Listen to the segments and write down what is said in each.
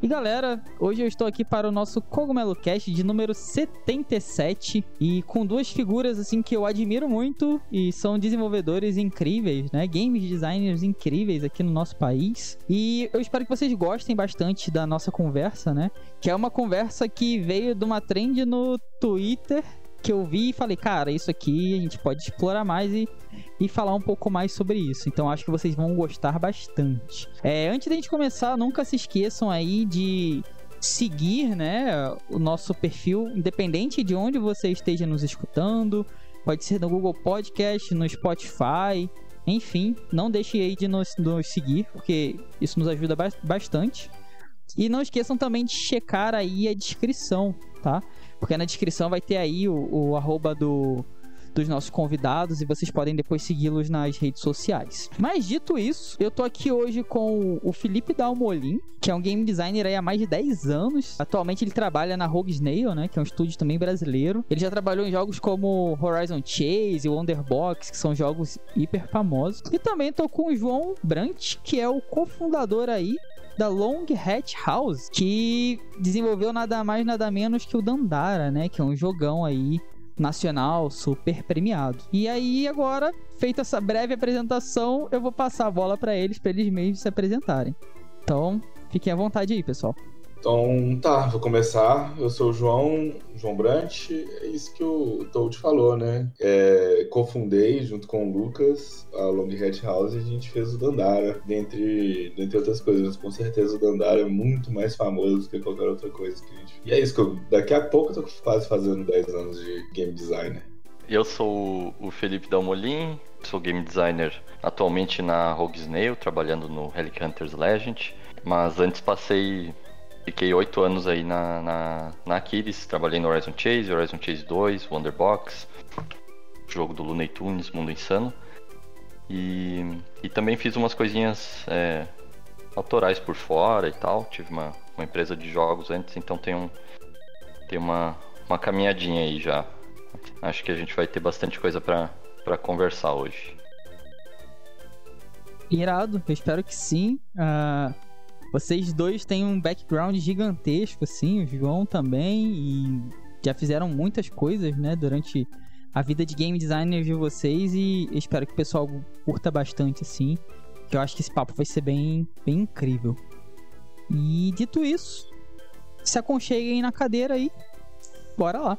E galera, hoje eu estou aqui para o nosso Cogumelo Cast de número 77 e com duas figuras assim que eu admiro muito e são desenvolvedores incríveis, né? Games designers incríveis aqui no nosso país. E eu espero que vocês gostem bastante da nossa conversa, né? Que é uma conversa que veio de uma trend no Twitter que eu vi e falei, cara, isso aqui a gente pode explorar mais e, e falar um pouco mais sobre isso. Então acho que vocês vão gostar bastante. É, antes da gente começar, nunca se esqueçam aí de seguir, né, o nosso perfil, independente de onde você esteja nos escutando. Pode ser no Google Podcast, no Spotify, enfim, não deixe aí de nos, nos seguir, porque isso nos ajuda bastante. E não esqueçam também de checar aí a descrição, tá? Porque na descrição vai ter aí o, o arroba do, dos nossos convidados e vocês podem depois segui-los nas redes sociais. Mas dito isso, eu tô aqui hoje com o Felipe Dalmolin, que é um game designer aí há mais de 10 anos. Atualmente ele trabalha na Rogue Snail, né, que é um estúdio também brasileiro. Ele já trabalhou em jogos como Horizon Chase e Wonderbox, que são jogos hiper famosos. E também tô com o João Brant, que é o cofundador aí da Long Hat House, que desenvolveu nada mais nada menos que o Dandara, né? Que é um jogão aí nacional super premiado. E aí agora, feita essa breve apresentação, eu vou passar a bola para eles, para eles mesmos se apresentarem. Então, fiquem à vontade aí, pessoal. Então, tá, vou começar. Eu sou o João, João Brant. É isso que o Toad falou, né? É, cofundei junto com o Lucas a Long House e a gente fez o Dandara, dentre, dentre outras coisas. Com certeza o Dandara é muito mais famoso do que qualquer outra coisa que a gente E é isso que eu, daqui a pouco eu tô quase fazendo 10 anos de game designer. Eu sou o Felipe Dalmolin, sou game designer atualmente na Rogue Snail, trabalhando no Relic Hunters Legend, mas antes passei Fiquei oito anos aí na, na, na Aquiles, trabalhei no Horizon Chase, Horizon Chase 2, Wonderbox, jogo do Looney Tunes, Mundo Insano. E, e também fiz umas coisinhas é, autorais por fora e tal. Tive uma, uma empresa de jogos antes, então tem, um, tem uma, uma caminhadinha aí já. Acho que a gente vai ter bastante coisa para conversar hoje. Irado, eu espero que sim. Uh vocês dois têm um background gigantesco, assim, o João também, e já fizeram muitas coisas, né, durante a vida de game designer de vocês, e espero que o pessoal curta bastante, assim, que eu acho que esse papo vai ser bem, bem incrível. E dito isso, se aconcheguem na cadeira aí, bora lá.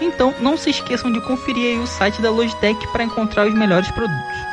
Então, não se esqueçam de conferir o site da Logitech para encontrar os melhores produtos.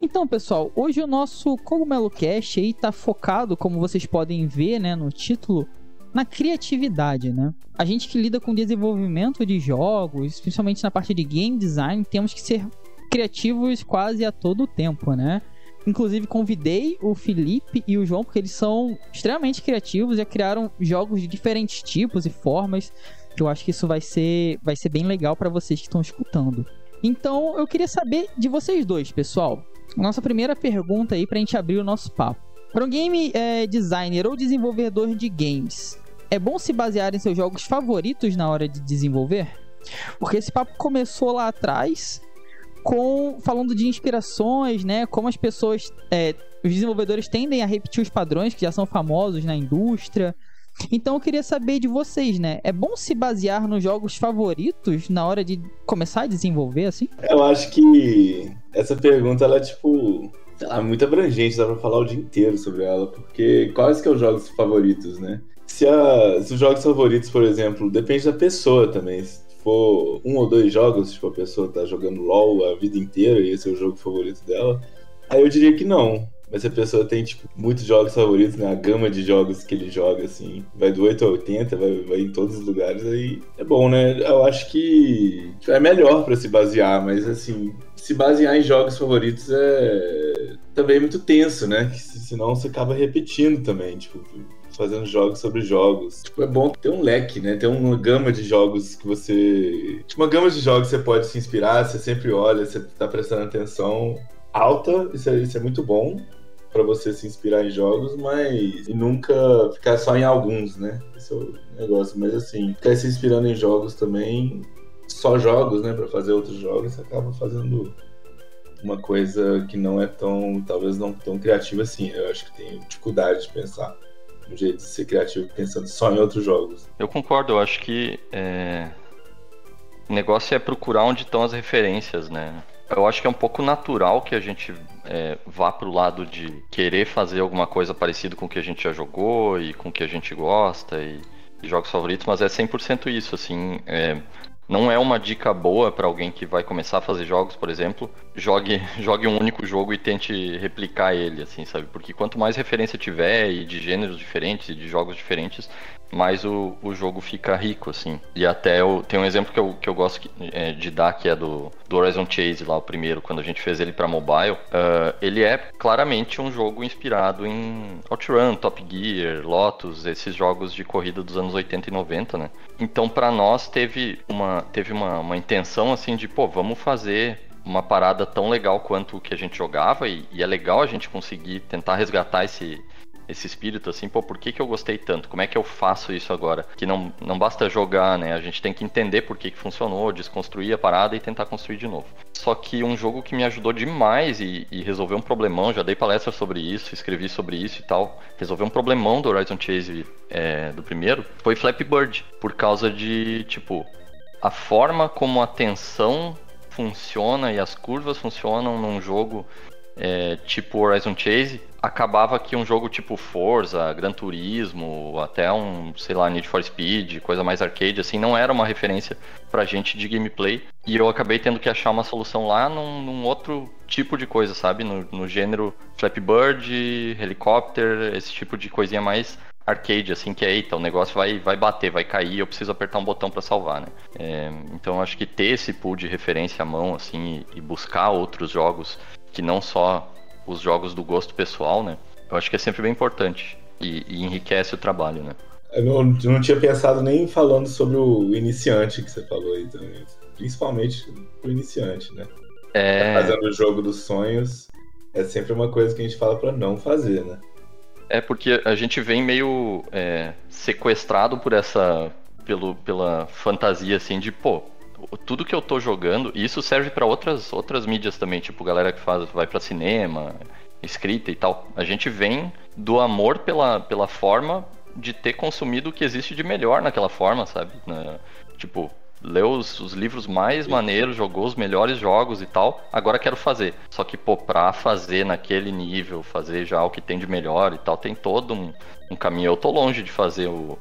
Então, pessoal, hoje o nosso Cogumelo Cast aí tá focado, como vocês podem ver, né, no título, na criatividade, né? A gente que lida com desenvolvimento de jogos, principalmente na parte de game design, temos que ser criativos quase a todo tempo, né? Inclusive, convidei o Felipe e o João, porque eles são extremamente criativos, já criaram jogos de diferentes tipos e formas, que eu acho que isso vai ser, vai ser bem legal para vocês que estão escutando. Então, eu queria saber de vocês dois, pessoal. Nossa primeira pergunta aí pra gente abrir o nosso papo. Para um game é, designer ou desenvolvedor de games, é bom se basear em seus jogos favoritos na hora de desenvolver? Porque esse papo começou lá atrás com falando de inspirações, né? Como as pessoas, é, os desenvolvedores tendem a repetir os padrões que já são famosos na indústria. Então eu queria saber de vocês, né? É bom se basear nos jogos favoritos na hora de começar a desenvolver, assim? Eu acho que essa pergunta, ela é tipo. Sei muito abrangente, dá pra falar o dia inteiro sobre ela, porque quais que são os jogos favoritos, né? se, a, se os jogos favoritos, por exemplo, depende da pessoa também. For um ou dois jogos, tipo, a pessoa tá jogando LOL a vida inteira e esse é o jogo favorito dela, aí eu diria que não. Mas se a pessoa tem, tipo, muitos jogos favoritos, né? A gama de jogos que ele joga, assim, vai do 8 ao 80, vai, vai em todos os lugares, aí é bom, né? Eu acho que é melhor para se basear, mas, assim, se basear em jogos favoritos é também muito tenso, né? Senão você acaba repetindo também, tipo, fazendo jogos sobre jogos. Tipo, é bom ter um leque, né? Ter uma gama de jogos que você. Tipo, uma gama de jogos que você pode se inspirar, você sempre olha, você tá prestando atenção alta, isso é, isso é muito bom para você se inspirar em jogos, mas e nunca ficar só em alguns, né? Esse é o negócio. Mas assim, ficar se inspirando em jogos também, só jogos, né? Para fazer outros jogos, você acaba fazendo uma coisa que não é tão, talvez não tão criativa assim. Eu acho que tem dificuldade de pensar um jeito de ser criativo pensando só em outros jogos. Eu concordo, eu acho que é... o negócio é procurar onde estão as referências, né? Eu acho que é um pouco natural que a gente é, vá pro lado de querer fazer alguma coisa parecida com o que a gente já jogou e com o que a gente gosta e, e jogos favoritos, mas é 100% isso, assim, é, não é uma dica boa para alguém que vai começar a fazer jogos, por exemplo, jogue, jogue um único jogo e tente replicar ele, assim, sabe? Porque quanto mais referência tiver e de gêneros diferentes e de jogos diferentes, mais o, o jogo fica rico, assim. E até eu tem um exemplo que eu, que eu gosto que, é, de dar, que é do, do Horizon Chase, lá o primeiro, quando a gente fez ele para mobile. Uh, ele é claramente um jogo inspirado em OutRun, Top Gear, Lotus, esses jogos de corrida dos anos 80 e 90, né? Então, para nós, teve uma, teve uma, uma intenção, assim, de, pô, vamos fazer uma parada tão legal quanto o que a gente jogava e, e, é legal a gente conseguir tentar resgatar esse, esse espírito assim, pô, por que, que eu gostei tanto? Como é que eu faço isso agora? Que não, não basta jogar, né? A gente tem que entender por que, que funcionou, desconstruir a parada e tentar construir de novo. Só que um jogo que me ajudou demais e, e resolveu um problemão, já dei palestra sobre isso, escrevi sobre isso e tal, resolveu um problemão do Horizon Chase é, do primeiro, foi Flappy Bird, por causa de, tipo, a forma como a tensão funciona e as curvas funcionam num jogo é, tipo Horizon Chase, acabava que um jogo tipo Forza, Gran Turismo, até um, sei lá, Need for Speed, coisa mais arcade, assim, não era uma referência pra gente de gameplay. E eu acabei tendo que achar uma solução lá num, num outro tipo de coisa, sabe? No, no gênero Flappy Bird, Helicopter, esse tipo de coisinha mais arcade, assim, que é, eita, o negócio vai, vai bater, vai cair, eu preciso apertar um botão para salvar, né? É, então acho que ter esse pool de referência à mão, assim, e, e buscar outros jogos que não só os jogos do gosto pessoal, né? Eu acho que é sempre bem importante e, e enriquece o trabalho, né? Eu não, eu não, tinha pensado nem falando sobre o iniciante que você falou aí também. Principalmente o iniciante, né? É... Tá fazendo o jogo dos sonhos é sempre uma coisa que a gente fala para não fazer, né? É porque a gente vem meio é, sequestrado por essa. Pelo, pela fantasia assim de, pô, tudo que eu tô jogando, e isso serve para outras, outras mídias também, tipo galera que faz, vai para cinema, escrita e tal. A gente vem do amor pela, pela forma de ter consumido o que existe de melhor naquela forma, sabe? Na, tipo, leu os, os, livros mais maneiros, jogou os melhores jogos e tal, agora quero fazer. Só que, pô, pra fazer naquele nível, fazer já o que tem de melhor e tal, tem todo um, um caminho. Eu tô longe de fazer o,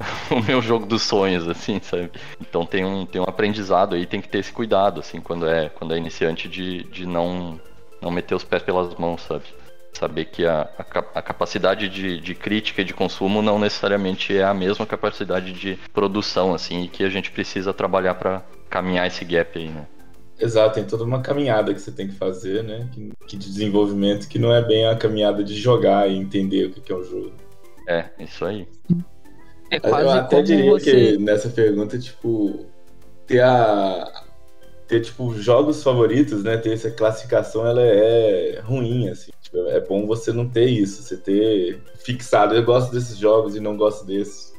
o meu jogo dos sonhos, assim, sabe? Então tem um, tem um aprendizado aí, tem que ter esse cuidado, assim, quando é, quando é iniciante, de, de não, não meter os pés pelas mãos, sabe? Saber que a, a, a capacidade de, de crítica e de consumo não necessariamente é a mesma capacidade de produção, assim, e que a gente precisa trabalhar para caminhar esse gap aí, né? Exato, tem toda uma caminhada que você tem que fazer, né? Que, que de desenvolvimento, que não é bem a caminhada de jogar e entender o que é o jogo. É, isso aí. É quase eu até como diria você... que nessa pergunta, tipo, ter a. Ter, tipo, jogos favoritos, né? Ter essa classificação, ela é ruim, assim. Tipo, é bom você não ter isso, você ter fixado. Eu gosto desses jogos e não gosto desses.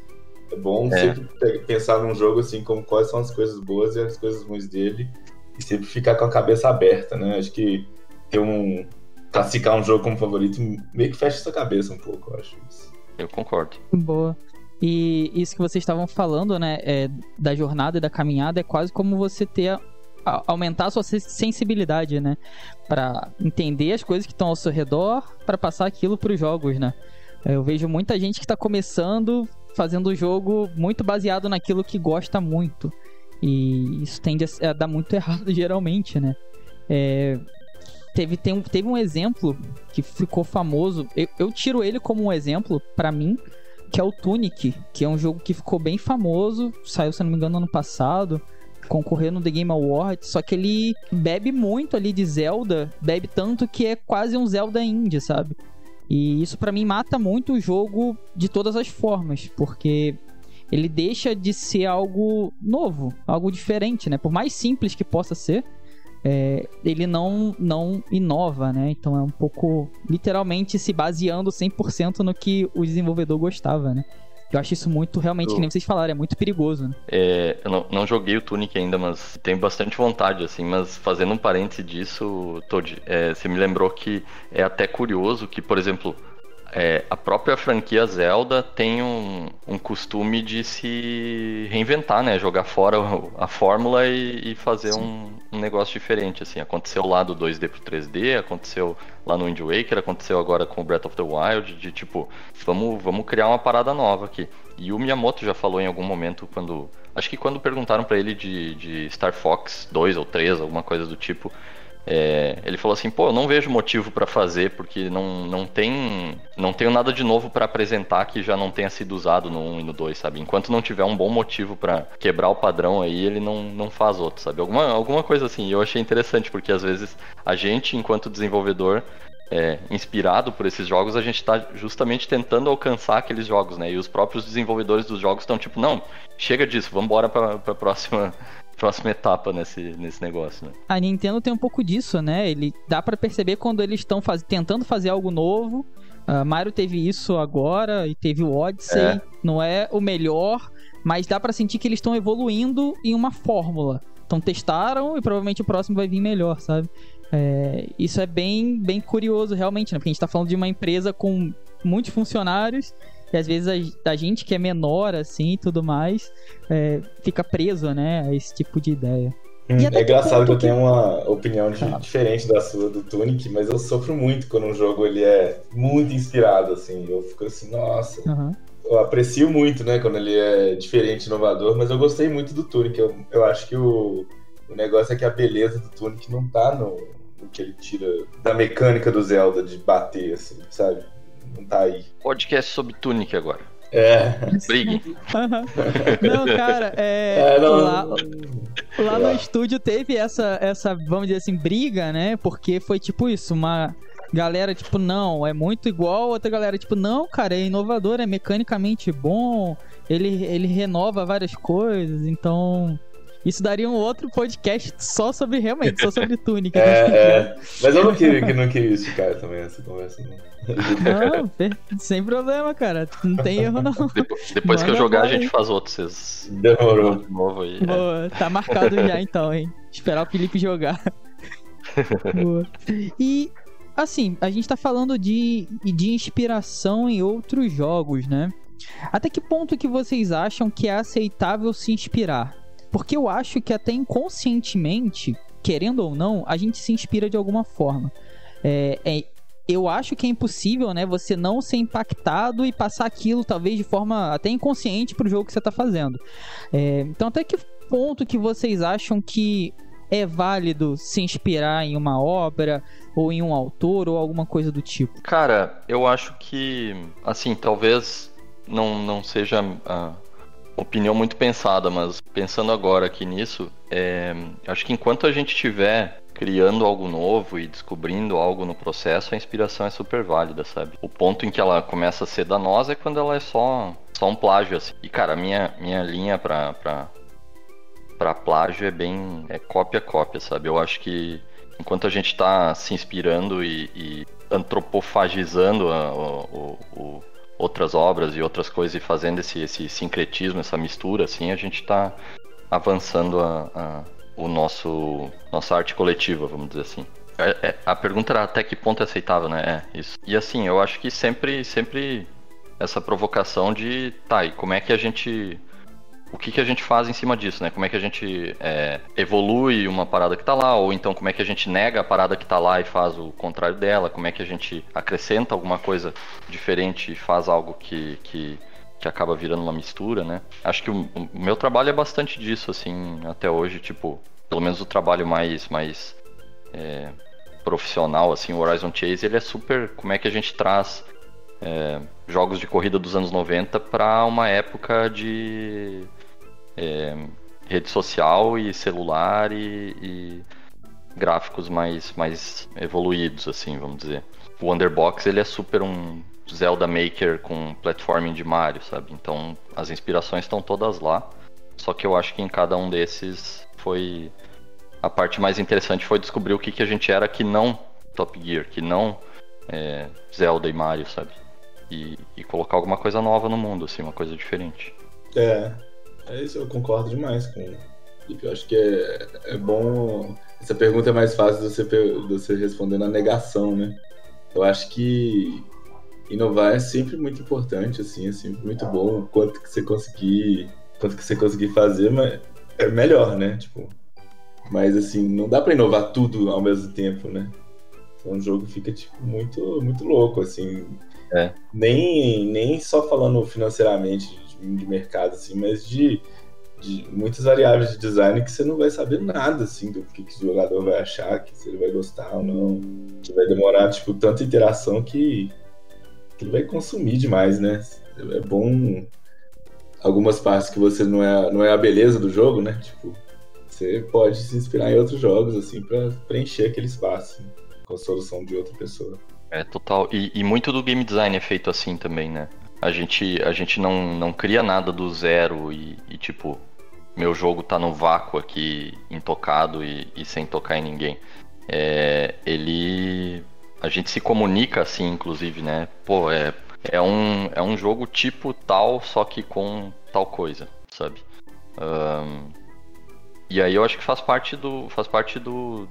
É bom é. sempre pensar num jogo, assim, como quais são as coisas boas e as coisas ruins dele. E sempre ficar com a cabeça aberta, né? Acho que ter um. Classificar um jogo como favorito meio que fecha essa cabeça um pouco, eu acho isso. Eu concordo. Boa. E isso que vocês estavam falando, né, é, da jornada e da caminhada, é quase como você ter aumentar a sua sensibilidade, né, para entender as coisas que estão ao seu redor, para passar aquilo para os jogos, né. Eu vejo muita gente que está começando, fazendo o jogo muito baseado naquilo que gosta muito. E isso tende a, dar muito errado, geralmente, né? É, teve, tem, teve um exemplo que ficou famoso. Eu, eu tiro ele como um exemplo, para mim, que é o Tunic, que é um jogo que ficou bem famoso. Saiu, se não me engano, ano passado concorrer no The Game Awards, só que ele bebe muito ali de Zelda, bebe tanto que é quase um Zelda indie, sabe? E isso para mim mata muito o jogo de todas as formas, porque ele deixa de ser algo novo, algo diferente, né? Por mais simples que possa ser, é, ele não, não inova, né? Então é um pouco, literalmente, se baseando 100% no que o desenvolvedor gostava, né? Eu acho isso muito, realmente, eu... que nem vocês falaram, é muito perigoso, né? É, eu não, não, joguei o Tunic ainda, mas tenho bastante vontade, assim. Mas fazendo um parêntese disso, Todd, é, você me lembrou que é até curioso que, por exemplo, é, a própria franquia Zelda tem um, um, costume de se reinventar, né? Jogar fora a fórmula e, e fazer um, um, negócio diferente, assim. Aconteceu lá do 2D pro 3D, aconteceu lá no Wind Waker, aconteceu agora com o Breath of the Wild, de tipo, vamos, vamos criar uma parada nova aqui. E o Miyamoto já falou em algum momento quando... Acho que quando perguntaram para ele de, de Star Fox 2 ou 3, alguma coisa do tipo é, ele falou assim, pô, eu não vejo motivo para fazer porque não, não tem não tenho nada de novo para apresentar que já não tenha sido usado no 1 e no 2, sabe? Enquanto não tiver um bom motivo para quebrar o padrão aí, ele não, não faz outro, sabe? Alguma, alguma coisa assim. E eu achei interessante porque às vezes a gente, enquanto desenvolvedor, é, inspirado por esses jogos, a gente está justamente tentando alcançar aqueles jogos, né? E os próprios desenvolvedores dos jogos estão tipo, não, chega disso, vamos embora para a próxima próxima etapa nesse, nesse negócio, né? A Nintendo tem um pouco disso, né? Ele dá para perceber quando eles estão faz... tentando fazer algo novo. Uh, Mario teve isso agora e teve o Odyssey. É. Não é o melhor, mas dá para sentir que eles estão evoluindo em uma fórmula. Então testaram e provavelmente o próximo vai vir melhor, sabe? É, isso é bem, bem curioso realmente, né? Porque a gente tá falando de uma empresa com muitos funcionários e às vezes a, a gente que é menor, assim, e tudo mais, é, fica preso, né, a esse tipo de ideia. Hum, é engraçado que eu tenho uma opinião de, ah. diferente da sua, do Tunic, mas eu sofro muito quando um jogo ele é muito inspirado, assim. Eu fico assim, nossa. Uhum. Eu aprecio muito, né, quando ele é diferente, inovador, mas eu gostei muito do Tunic. Eu, eu acho que o, o negócio é que a beleza do Tunic não tá no, no que ele tira da mecânica do Zelda de bater, assim, sabe? Não tá aí. Podcast sobre Tunic agora. É. Brigue. não, cara, é. é não, lá, lá no estúdio teve essa, essa, vamos dizer assim, briga, né? Porque foi tipo isso, uma galera, tipo, não, é muito igual, outra galera, tipo, não, cara, é inovador, é mecanicamente bom, ele, ele renova várias coisas, então. Isso daria um outro podcast só sobre, realmente, só sobre túnica. é, é. Mas eu não queria, não queria esticar também essa conversa, não. Não, sem problema, cara. Não tem erro, não. Depois, depois que eu jogar, a gente faz outros. Vocês... Demorou. De novo aí. Boa, é. tá marcado já então, hein? Esperar o Felipe jogar. Boa. E, assim, a gente tá falando de, de inspiração em outros jogos, né? Até que ponto que vocês acham que é aceitável se inspirar? Porque eu acho que até inconscientemente, querendo ou não, a gente se inspira de alguma forma. É, é, eu acho que é impossível, né, você não ser impactado e passar aquilo, talvez de forma até inconsciente pro jogo que você tá fazendo. É, então, até que ponto que vocês acham que é válido se inspirar em uma obra ou em um autor ou alguma coisa do tipo? Cara, eu acho que, assim, talvez não, não seja a opinião muito pensada, mas pensando agora aqui nisso, é, acho que enquanto a gente tiver criando algo novo e descobrindo algo no processo, a inspiração é super válida, sabe? O ponto em que ela começa a ser danosa é quando ela é só, só um plágio, assim. E, cara, minha, minha linha pra, pra, pra plágio é bem... é cópia-cópia, sabe? Eu acho que enquanto a gente tá se inspirando e, e antropofagizando a, o, o, outras obras e outras coisas e fazendo esse, esse sincretismo, essa mistura, assim, a gente tá avançando a, a o nosso nossa arte coletiva, vamos dizer assim. É, é, a pergunta era até que ponto é aceitável, né? É, isso. E assim, eu acho que sempre, sempre essa provocação de, tá, e como é que a gente. O que, que a gente faz em cima disso, né? Como é que a gente é, evolui uma parada que tá lá, ou então como é que a gente nega a parada que tá lá e faz o contrário dela, como é que a gente acrescenta alguma coisa diferente e faz algo que, que que acaba virando uma mistura, né? Acho que o, o, meu trabalho é bastante disso, assim, até hoje, tipo, pelo menos o trabalho mais, mais é, profissional, assim, o Horizon Chase, ele é super, como é que a gente traz é, jogos de corrida dos anos 90 para uma época de é, rede social e celular e, e, gráficos mais, mais evoluídos, assim, vamos dizer. O Underbox, ele é super um Zelda Maker com platforming de Mario, sabe? Então as inspirações estão todas lá. Só que eu acho que em cada um desses foi. A parte mais interessante foi descobrir o que, que a gente era que não Top Gear, que não é, Zelda e Mario, sabe? E, e, colocar alguma coisa nova no mundo, assim, uma coisa diferente. É, é isso, eu concordo demais com o Eu acho que é, é bom. Essa pergunta é mais fácil de você, de você responder na negação, né? Eu acho que inovar é sempre muito importante, assim, é sempre muito bom. Quanto que você conseguir, quanto que você conseguir fazer, mas é melhor, né? Tipo, mas assim, não dá para inovar tudo ao mesmo tempo, né? Então o jogo fica tipo muito muito louco, assim. É. Nem nem só falando financeiramente de, de mercado assim, mas de de muitas variáveis de design que você não vai saber nada, assim, do que, que o jogador vai achar, que se ele vai gostar ou não. Que vai demorar, tipo, tanta interação que que ele vai consumir demais, né? É bom algumas partes que você não é, não é a beleza do jogo, né? Tipo, você pode se inspirar em outros jogos, assim, para preencher aquele espaço com a solução de outra pessoa. É, total. E, e, muito do game design é feito assim também, né? A gente, a gente não, não cria nada do zero e, e tipo, meu jogo tá no vácuo aqui, intocado e, e sem tocar em ninguém. É, ele a gente se comunica assim, inclusive, né? Pô, é, é, um, é um jogo tipo tal, só que com tal coisa, sabe? Um, e aí eu acho que faz parte do. faz parte do.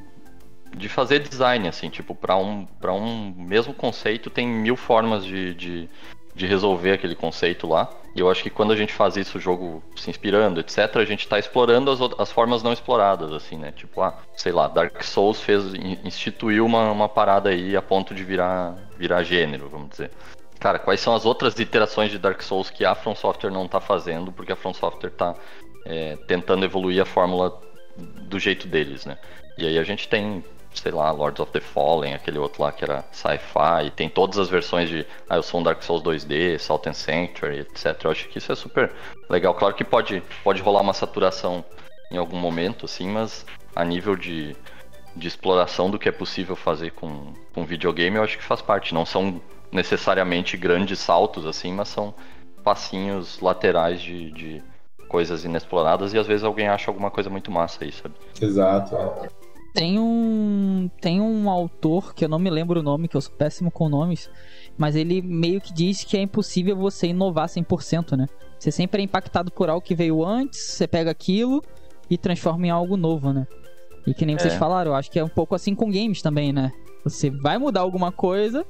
de fazer design, assim, tipo, para um, pra um mesmo conceito tem mil formas de, de, de resolver aquele conceito lá. E eu acho que quando a gente faz isso, o jogo se inspirando, etc., a gente está explorando as, as formas não exploradas, assim, né? Tipo, ah, sei lá, Dark Souls fez, instituiu uma, uma parada aí a ponto de virar, virar gênero, vamos dizer. Cara, quais são as outras iterações de Dark Souls que a From Software não está fazendo, porque a From Software está é, tentando evoluir a fórmula do jeito deles, né? E aí a gente tem sei lá, Lords of the Fallen, aquele outro lá que era sci-fi, e tem todas as versões de, ah, eu sou um Dark Souls 2D, Salt and Sanctuary, etc. Eu acho que isso é super legal. Claro que pode, pode rolar uma saturação em algum momento, assim, mas a nível de, de exploração do que é possível fazer com, com videogame, eu acho que faz parte. Não são necessariamente grandes saltos, assim, mas são passinhos laterais de, de coisas inexploradas e às vezes alguém acha alguma coisa muito massa aí, sabe? Exato. Tem um. Tem um autor que eu não me lembro o nome, que eu sou péssimo com nomes, mas ele meio que diz que é impossível você inovar 100%, né? Você sempre é impactado por algo que veio antes, você pega aquilo e transforma em algo novo, né? E que nem vocês é. falaram, eu acho que é um pouco assim com games também, né? Você vai mudar alguma coisa,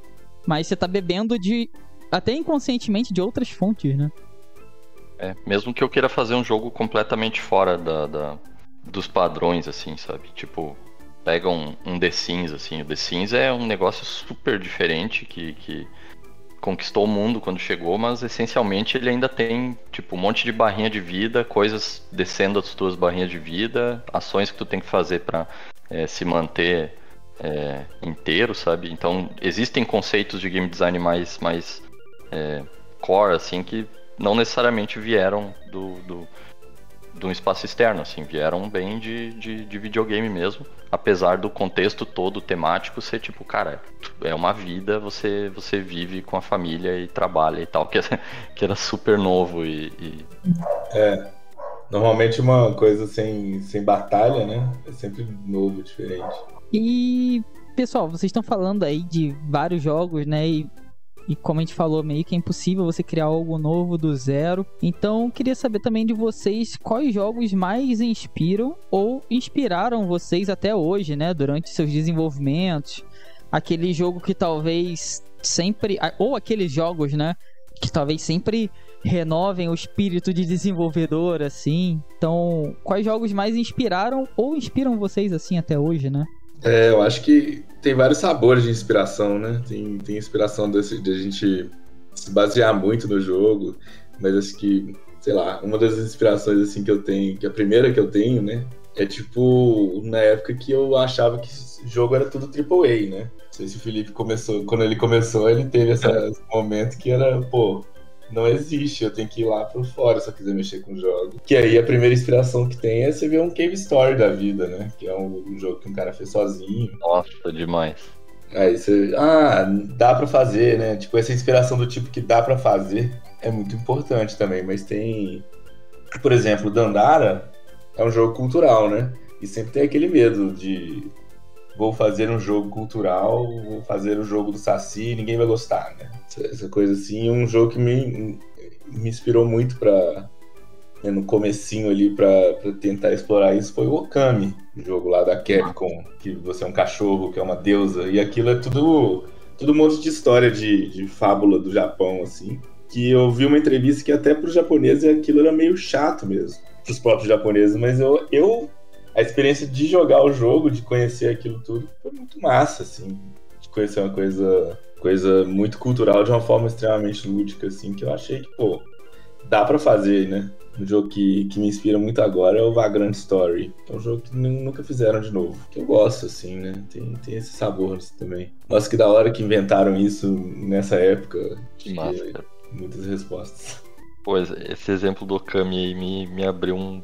mas você tá bebendo de. até inconscientemente de outras fontes, né? É, mesmo que eu queira fazer um jogo completamente fora da, da dos padrões, assim, sabe? Tipo, pega um, um The Sims, assim. O The Sims é um negócio super diferente que, que conquistou o mundo quando chegou, mas essencialmente ele ainda tem, tipo, um monte de barrinha de vida, coisas descendo as tuas barrinhas de vida, ações que tu tem que fazer para é, se manter é, inteiro, sabe? Então, existem conceitos de game design mais, mais é, core, assim, que não necessariamente vieram do, do de um espaço externo, assim, vieram bem de, de, de, videogame mesmo, apesar do contexto todo temático ser tipo, cara, é uma vida, você você vive com a família e trabalha e tal, que, que era super novo e, e... É, normalmente uma coisa sem, sem batalha, né, é sempre novo, diferente. E, pessoal, vocês estão falando aí de vários jogos, né, e e como a gente falou, meio que é impossível você criar algo novo do zero. Então, queria saber também de vocês quais jogos mais inspiram ou inspiraram vocês até hoje, né? Durante seus desenvolvimentos. Aquele jogo que talvez sempre. Ou aqueles jogos, né? Que talvez sempre renovem o espírito de desenvolvedor, assim. Então, quais jogos mais inspiraram ou inspiram vocês, assim, até hoje, né? É, eu acho que tem vários sabores de inspiração, né? Tem, tem inspiração desse, de a gente se basear muito no jogo, mas acho que, sei lá, uma das inspirações assim que eu tenho, que a primeira que eu tenho, né, é tipo na época que eu achava que jogo era tudo AAA, né? Não sei se o Felipe começou, quando ele começou, ele teve esse momento que era, pô, não existe, eu tenho que ir lá por fora se eu quiser mexer com jogos. Que aí a primeira inspiração que tem é você ver um Cave Story da vida, né? Que é um, um jogo que um cara fez sozinho. Nossa, demais. Aí você, ah, dá para fazer, né? Tipo, essa inspiração do tipo que dá para fazer é muito importante também, mas tem, por exemplo, Dandara é um jogo cultural, né? E sempre tem aquele medo de vou fazer um jogo cultural, vou fazer o jogo do Saci, ninguém vai gostar, né? Essa coisa assim, um jogo que me, me inspirou muito para né, no comecinho ali para tentar explorar isso foi o Okami, o jogo lá da Capcom, que você é um cachorro, que é uma deusa, e aquilo é tudo tudo um monte de história de, de fábula do Japão, assim, que eu vi uma entrevista que até para os japoneses aquilo era meio chato mesmo, para os próprios japoneses, mas eu, eu a experiência de jogar o jogo, de conhecer aquilo tudo, foi muito massa, assim, de conhecer uma coisa coisa muito cultural de uma forma extremamente lúdica, assim, que eu achei que, pô, dá para fazer, né? Um jogo que, que me inspira muito agora é o Vagrant Story, que é um jogo que nunca fizeram de novo. Que eu gosto, assim, né? Tem, tem esse sabor assim, também. Nossa, que da hora que inventaram isso nessa época. Que massa. Muitas respostas. Pois, esse exemplo do Okami aí me, me abriu um,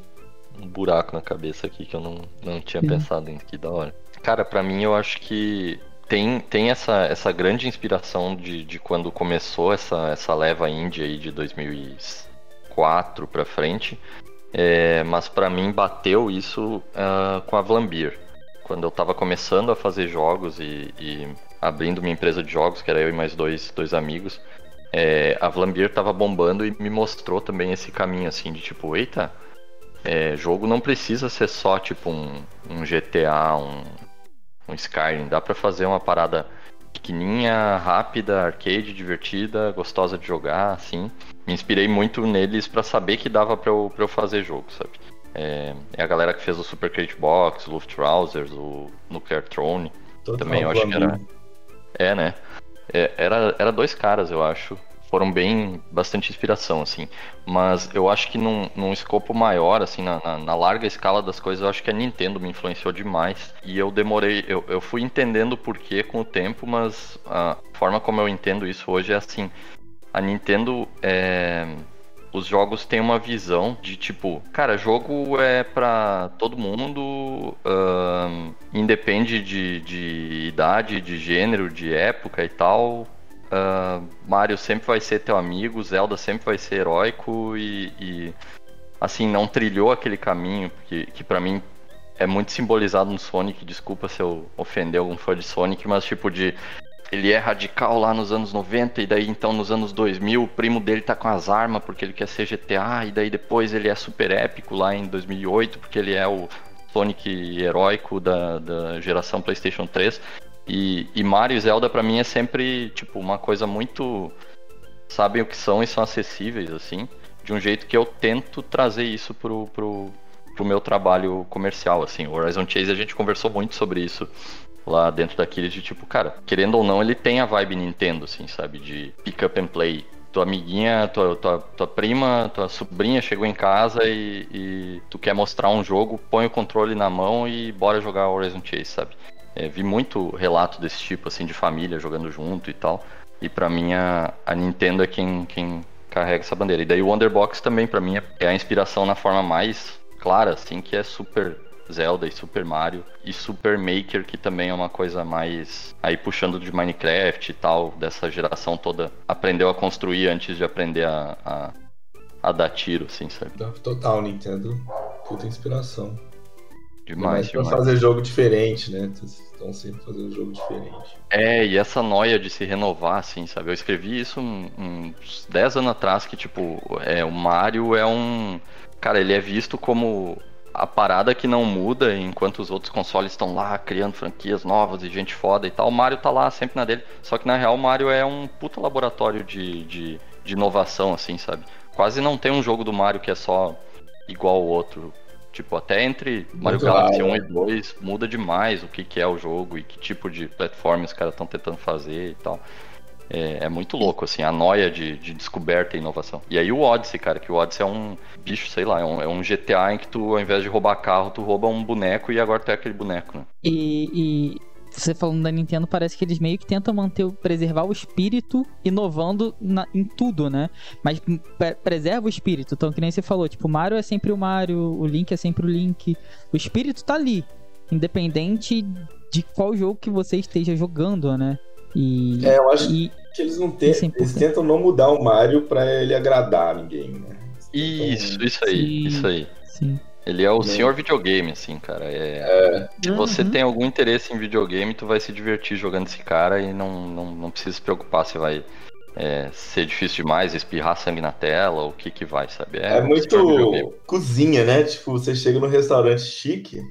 um buraco na cabeça aqui que eu não, não tinha uhum. pensado em que da hora. Cara, para mim eu acho que tem, tem essa, essa grande inspiração de, de quando começou essa, essa leva índia aí de 2004 para frente, é, mas para mim bateu isso uh, com a Vlambir. Quando eu estava começando a fazer jogos e, e, abrindo minha empresa de jogos, que era eu e mais dois, dois amigos, é, a Vlambir estava bombando e me mostrou também esse caminho assim de tipo, eita, é, jogo não precisa ser só tipo um, um GTA, um, um Skyrim. Dá para fazer uma parada pequenininha, rápida, arcade, divertida, gostosa de jogar, assim. Me inspirei muito neles para saber que dava para eu, pra eu fazer jogo, sabe? É, é, a galera que fez o Super Crate Box, o Luftrausers, o Nuclear Throne. Total também eu acho que era. É, né? É, era, era dois caras, eu acho foram bem bastante inspiração assim. Mas eu acho que num, num escopo maior assim na, na, na, larga escala das coisas eu acho que a Nintendo me influenciou demais. E eu demorei eu, eu fui entendendo o porquê com o tempo mas a forma como eu entendo isso hoje é assim. A Nintendo é os jogos têm uma visão de tipo, cara, jogo é para todo mundo, uh, independe de, de idade, de gênero, de época e tal. Uh, Mario sempre vai ser teu amigo, Zelda sempre vai ser heróico e, e assim, não trilhou aquele caminho que, que para mim é muito simbolizado no Sonic. Desculpa se eu ofender algum fã de Sonic, mas tipo de. Ele é radical lá nos anos 90, e daí então nos anos 2000 o primo dele tá com as armas porque ele quer ser GTA, e daí depois ele é super épico lá em 2008 porque ele é o Sonic heróico da, da geração PlayStation 3. E, e Mario e Zelda para mim é sempre tipo uma coisa muito sabem o que são e são acessíveis assim, de um jeito que eu tento trazer isso pro, pro, pro meu trabalho comercial assim. O Horizon Chase a gente conversou muito sobre isso lá dentro daqueles de tipo, cara, querendo ou não, ele tem a vibe Nintendo assim, sabe, de pick up and play. Tua amiguinha, tua, tua, tua prima, tua sobrinha chegou em casa e, e tu quer mostrar um jogo, põe o controle na mão e bora jogar Horizon Chase, sabe? É, vi muito relato desse tipo, assim, de família jogando junto e tal. E para mim a, a, Nintendo é quem, quem carrega essa bandeira. E daí o Wonderbox também para mim é a inspiração na forma mais clara, assim, que é Super Zelda e Super Mario e Super Maker, que também é uma coisa mais aí puxando de Minecraft e tal, dessa geração toda aprendeu a construir antes de aprender a, a, a dar tiro, assim, sabe? Total, Nintendo, puta inspiração. Demais, demais. Pra fazer jogo diferente, né? Estão sempre fazendo jogo diferente. É, e essa noia de se renovar, assim, sabe? Eu escrevi isso uns 10 anos atrás, que, tipo, é, o Mario é um. Cara, ele é visto como a parada que não muda enquanto os outros consoles estão lá criando franquias novas e gente foda e tal. O Mario tá lá sempre na dele. Só que na real o Mario é um puta laboratório de, de, de inovação, assim, sabe? Quase não tem um jogo do Mario que é só igual ao outro. Tipo, até entre Mario Galaxy 1 e 2 muda demais o que, que é o jogo e que tipo de plataforma os caras estão tentando fazer e tal. É, é muito louco, assim, a noia de, de, descoberta e inovação. E aí o Odyssey, cara, que o Odyssey é um bicho, sei lá, é um, é um, GTA em que tu, ao invés de roubar carro, tu rouba um boneco e agora tu é aquele boneco, né? E, e você falando da Nintendo, parece que eles meio que tentam manter, preservar o espírito, inovando na, em tudo, né? Mas pre preserva o espírito. Então, que nem você falou, tipo, o Mario é sempre o Mario, o Link é sempre o Link. O espírito tá ali, independente de qual jogo que você esteja jogando, né? E, é, eu acho e, que eles não tem, é eles tentam não mudar o Mario para ele agradar ninguém, né? Isso, então, isso aí, sim, isso aí. Sim. Ele é o né? senhor videogame, assim, cara. É... é. Se você uhum. tem algum interesse em videogame, tu vai se divertir jogando esse cara e não, não, não precisa se preocupar se vai é, ser difícil demais, espirrar sangue na tela, o que que vai, sabe? É, é muito cozinha, né? Tipo, você chega num restaurante chique,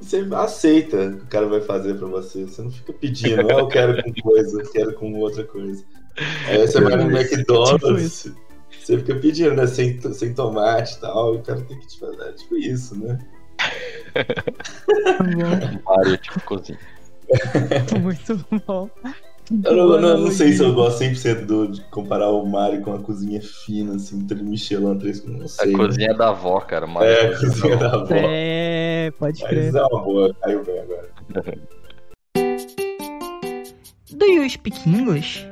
você aceita o que o cara vai fazer pra você. Você não fica pedindo, ah, eu quero com coisa, eu quero com outra coisa. Aí você vai no McDonald's, tipo você fica pedindo, né? Sem, sem tomate e tal. E o cara tem que te fazer. É tipo isso, né? Mario, tipo cozinha. Muito bom. Eu não, não, não, sei se eu gosto 100% do, de comparar o Mario com a cozinha fina, assim, Michelin 3, não sei. A cozinha né? da avó, cara. Mario é, a cozinha da avó. É, pode crer. Mas é uma boa, caiu bem agora. Do you speak English?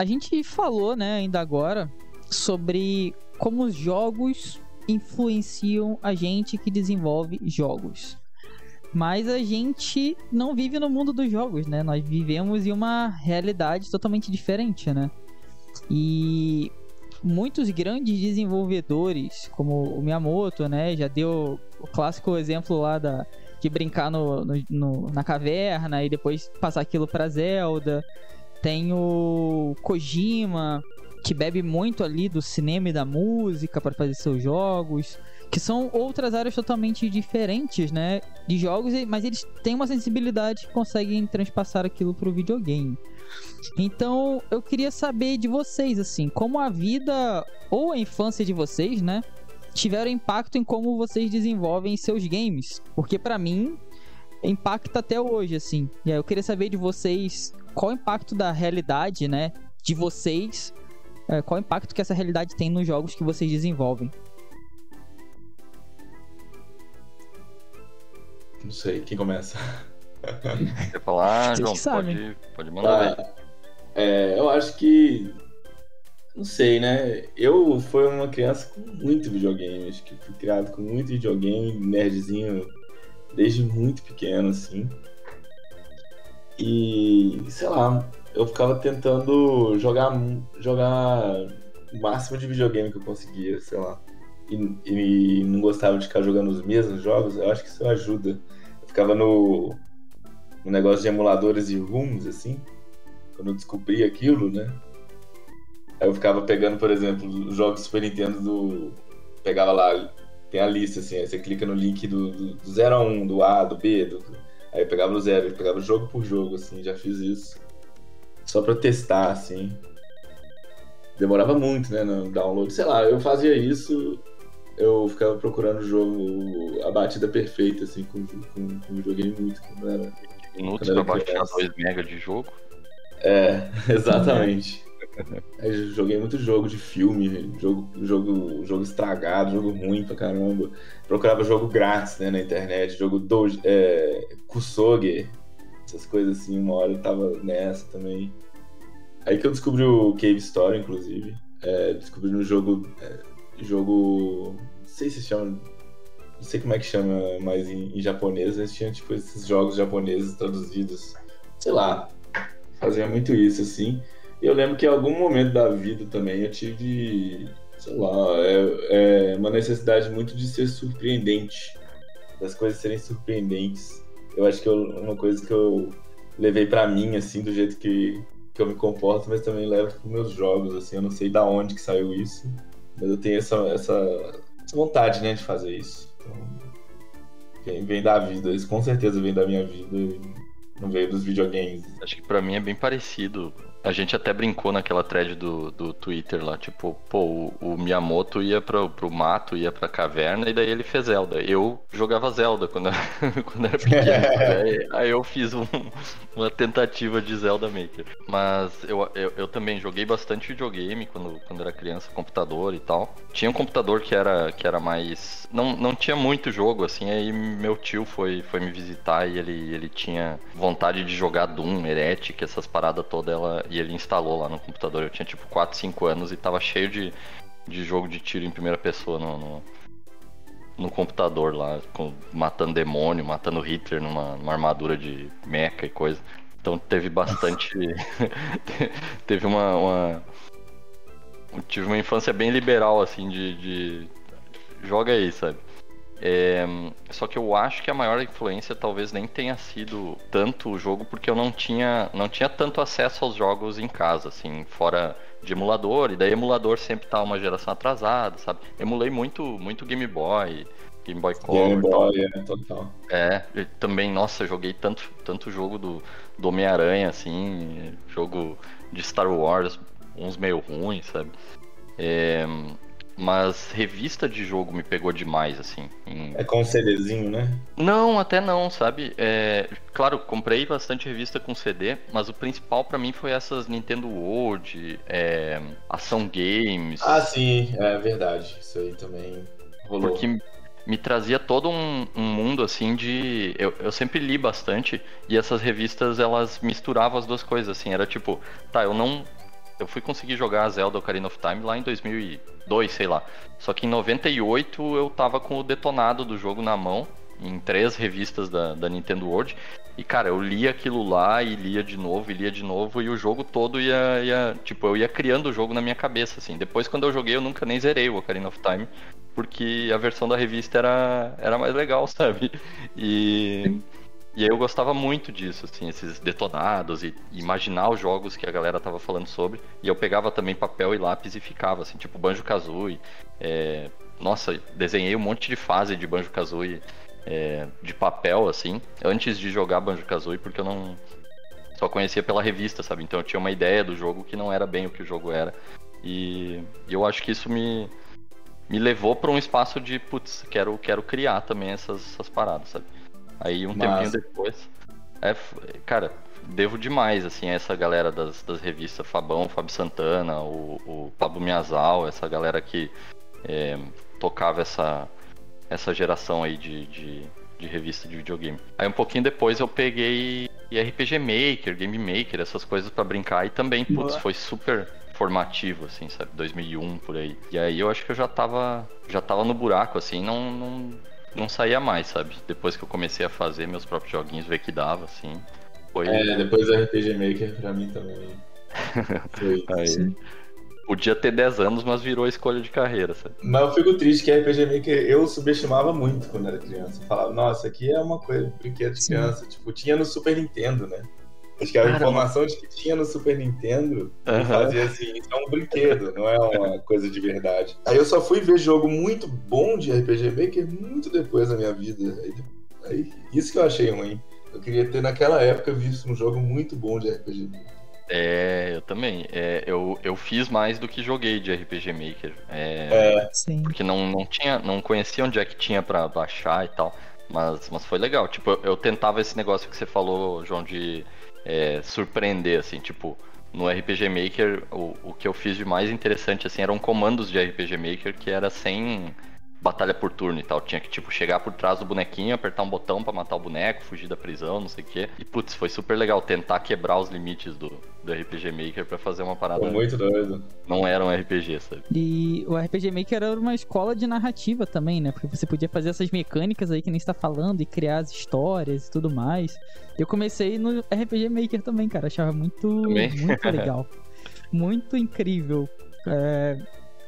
A gente falou, né, ainda agora, sobre como os jogos influenciam a gente que desenvolve jogos. Mas a gente não vive no mundo dos jogos, né? Nós vivemos em uma realidade totalmente diferente, né? E muitos grandes desenvolvedores, como o Miyamoto, né? Já deu o clássico exemplo lá da, de brincar no, no, no na caverna e depois passar aquilo para Zelda. Tem o Kojima, que bebe muito ali do cinema e da música para fazer seus jogos, que são outras áreas totalmente diferentes, né, de jogos, mas eles têm uma sensibilidade que conseguem transpassar aquilo pro videogame. Então, eu queria saber de vocês assim, como a vida ou a infância de vocês, né, tiveram impacto em como vocês desenvolvem seus games, porque para mim impacta até hoje assim. E aí eu queria saber de vocês qual o impacto da realidade, né, de vocês é, qual o impacto que essa realidade tem nos jogos que vocês desenvolvem? Não sei, quem começa? Quer falar, João? Pode, pode mandar ah, é, eu acho que. Não sei, né? Eu fui uma criança com muito videogame. Acho que fui criado com muito videogame, nerdzinho, desde muito pequeno, assim. E, sei lá, eu ficava tentando jogar, jogar o máximo de videogame que eu conseguia, sei lá. E, e, não gostava de ficar jogando os mesmos jogos, eu acho que isso ajuda. Eu ficava no, no negócio de emuladores e rooms, assim, quando eu descobri aquilo, né? Aí eu ficava pegando, por exemplo, os jogos Super Nintendo do. Pegava lá, tem a lista, assim, aí você clica no link do, do, do 0 a 1, do A, do B, do... aí eu pegava no zero, eu pegava jogo por jogo, assim, já fiz isso só pra testar, assim. Demorava muito, né, no download. Sei lá, eu fazia isso, eu ficava procurando o jogo, a batida perfeita, assim, com, com, com videogame muito, quando era. Minutos pra baixar 2 MB de jogo? É, exatamente. Aí joguei muito jogo de filme, jogo, jogo, jogo estragado, jogo ruim pra caramba. Procurava jogo grátis né, na internet, jogo do, é, Kusoge, essas coisas assim, uma hora eu tava nessa também. Aí que eu descobri o Cave Story, inclusive. É, descobri no jogo. É, jogo. Não sei se chama. Não sei como é que chama mais em, em japonês, mas tinha tipo esses jogos japoneses traduzidos. Sei lá. Fazia muito isso, assim. Eu lembro que em algum momento da vida também eu tive. Sei lá, é, é uma necessidade muito de ser surpreendente. Das coisas serem surpreendentes eu acho que eu, uma coisa que eu levei para mim, assim, do jeito que, que eu me comporto, mas também levo para meus jogos, assim, eu não sei da onde que saiu isso, mas eu tenho essa, essa, essa vontade, né, de fazer isso. Então, vem, vem da vida, isso com certeza vem da minha vida, não veio dos videogames. Acho que para mim é bem parecido. A gente até brincou naquela thread do, do Twitter lá, tipo, pô, o, o Miyamoto ia pro, pro mato, ia pra caverna, e daí ele fez Zelda. Eu jogava Zelda quando, quando era pequeno. aí, aí, eu fiz um, uma tentativa de Zelda Maker. Mas eu, eu, eu, também joguei bastante videogame quando, quando era criança, computador e tal. Tinha um computador que era, que era mais. Não, não tinha muito jogo, assim, aí meu tio foi, foi me visitar e ele, ele tinha vontade de jogar Doom, Heretic, essas paradas todas, ela e ele instalou lá no computador. Eu tinha tipo 4, 5 anos e tava cheio de, de jogo de tiro em primeira pessoa no, no, no computador lá, com, matando demônio, matando Hitler numa, numa armadura de mecha e coisa. Então teve bastante. teve uma, uma, Tive uma infância bem liberal, assim, de. de... Joga aí, sabe? É, só que eu acho que a maior influência talvez nem tenha sido tanto o jogo, porque eu não tinha, não tinha tanto acesso aos jogos em casa, assim, fora de emulador, e daí emulador sempre tá uma geração atrasada, sabe? Emulei muito, muito Game Boy, Game Boy Color. Game Boy, é, total. É, também, nossa, joguei tanto, tanto jogo do, do Homem-Aranha, assim, jogo de Star Wars, uns meio ruins, sabe? É, mas revista de jogo me pegou demais, assim. Em... É com CDzinho, né? Não, até não, sabe? É... Claro, comprei bastante revista com CD, mas o principal para mim foi essas Nintendo World, é... Ação Games. Ah, sim, é verdade. Isso aí também rolou. Porque me trazia todo um, um mundo assim de. Eu, eu, sempre li bastante e essas revistas elas misturavam as duas coisas, assim. Era tipo, tá, eu não eu fui conseguir jogar Zelda Ocarina of Time lá em 2002, sei lá. Só que em 98 eu tava com o detonado do jogo na mão, em três revistas da, da Nintendo World. E, cara, eu lia aquilo lá e lia de novo, e lia de novo, e o jogo todo ia, ia. Tipo, eu ia criando o jogo na minha cabeça, assim. Depois, quando eu joguei, eu nunca nem zerei o Ocarina of Time, porque a versão da revista era, era mais legal, sabe? E. E eu gostava muito disso, assim, esses detonados e imaginar os jogos que a galera tava falando sobre. E eu pegava também papel e lápis e ficava, assim, tipo Banjo Kazooie. É... Nossa, desenhei um monte de fase de Banjo Kazooie é... de papel, assim, antes de jogar Banjo Kazooie, porque eu não. Só conhecia pela revista, sabe? Então eu tinha uma ideia do jogo que não era bem o que o jogo era. E, e eu acho que isso me, me levou para um espaço de, putz, quero, quero criar também essas, essas paradas, sabe? Aí um Mas... tempinho depois. É, cara, devo demais, assim, a essa galera das, das revistas Fabão, Fábio Santana, o, o Pablo Miazal, essa galera que é, tocava essa, essa geração aí de, de, de, revista de videogame. Aí um pouquinho depois eu peguei RPG Maker, Game Maker, essas coisas para brincar e também, putz, foi super formativo, assim, sabe? 2001 por aí. E aí eu acho que eu já tava, já tava no buraco, assim, não, não não saía mais, sabe? Depois que eu comecei a fazer meus próprios joguinhos, ver que dava, assim. Foi... É, depois do RPG Maker pra mim também. Foi. Aí, podia ter 10 anos, mas virou escolha de carreira, sabe? Mas eu fico triste que RPG Maker eu subestimava muito quando era criança. Eu falava, nossa, aqui é uma coisa, um brinquedo de criança. Tipo, tinha no Super Nintendo, né? Acho que a Caramba. informação de que tinha no Super Nintendo uhum. fazia assim, isso é um brinquedo, não é uma coisa de verdade. Aí eu só fui ver jogo muito bom de RPG Maker muito depois da minha vida. Aí, aí, isso que eu achei ruim. Eu queria ter naquela época visto um jogo muito bom de RPG Maker. É, eu também. É, eu, eu fiz mais do que joguei de RPG Maker. É, é. Sim. Porque não, não tinha, não conhecia onde é que tinha para baixar e tal. Mas, mas foi legal. Tipo, eu, eu tentava esse negócio que você falou, João, de é, surpreender, assim, tipo, no RPG Maker, o, o que eu fiz de mais interessante, assim, eram comandos de RPG Maker que era sem batalha por turno e tal. Tinha que, tipo, chegar por trás do bonequinho, apertar um botão para matar o boneco, fugir da prisão, não sei o quê. E, putz, foi super legal tentar quebrar os limites do, do RPG Maker para fazer uma parada. Foi muito doido. Não era um RPG, sabe? E o RPG Maker era uma escola de narrativa também, né? Porque você podia fazer essas mecânicas aí que nem está falando e criar as histórias e tudo mais. Eu comecei no RPG Maker também, cara. Achava muito, muito legal. muito incrível. É,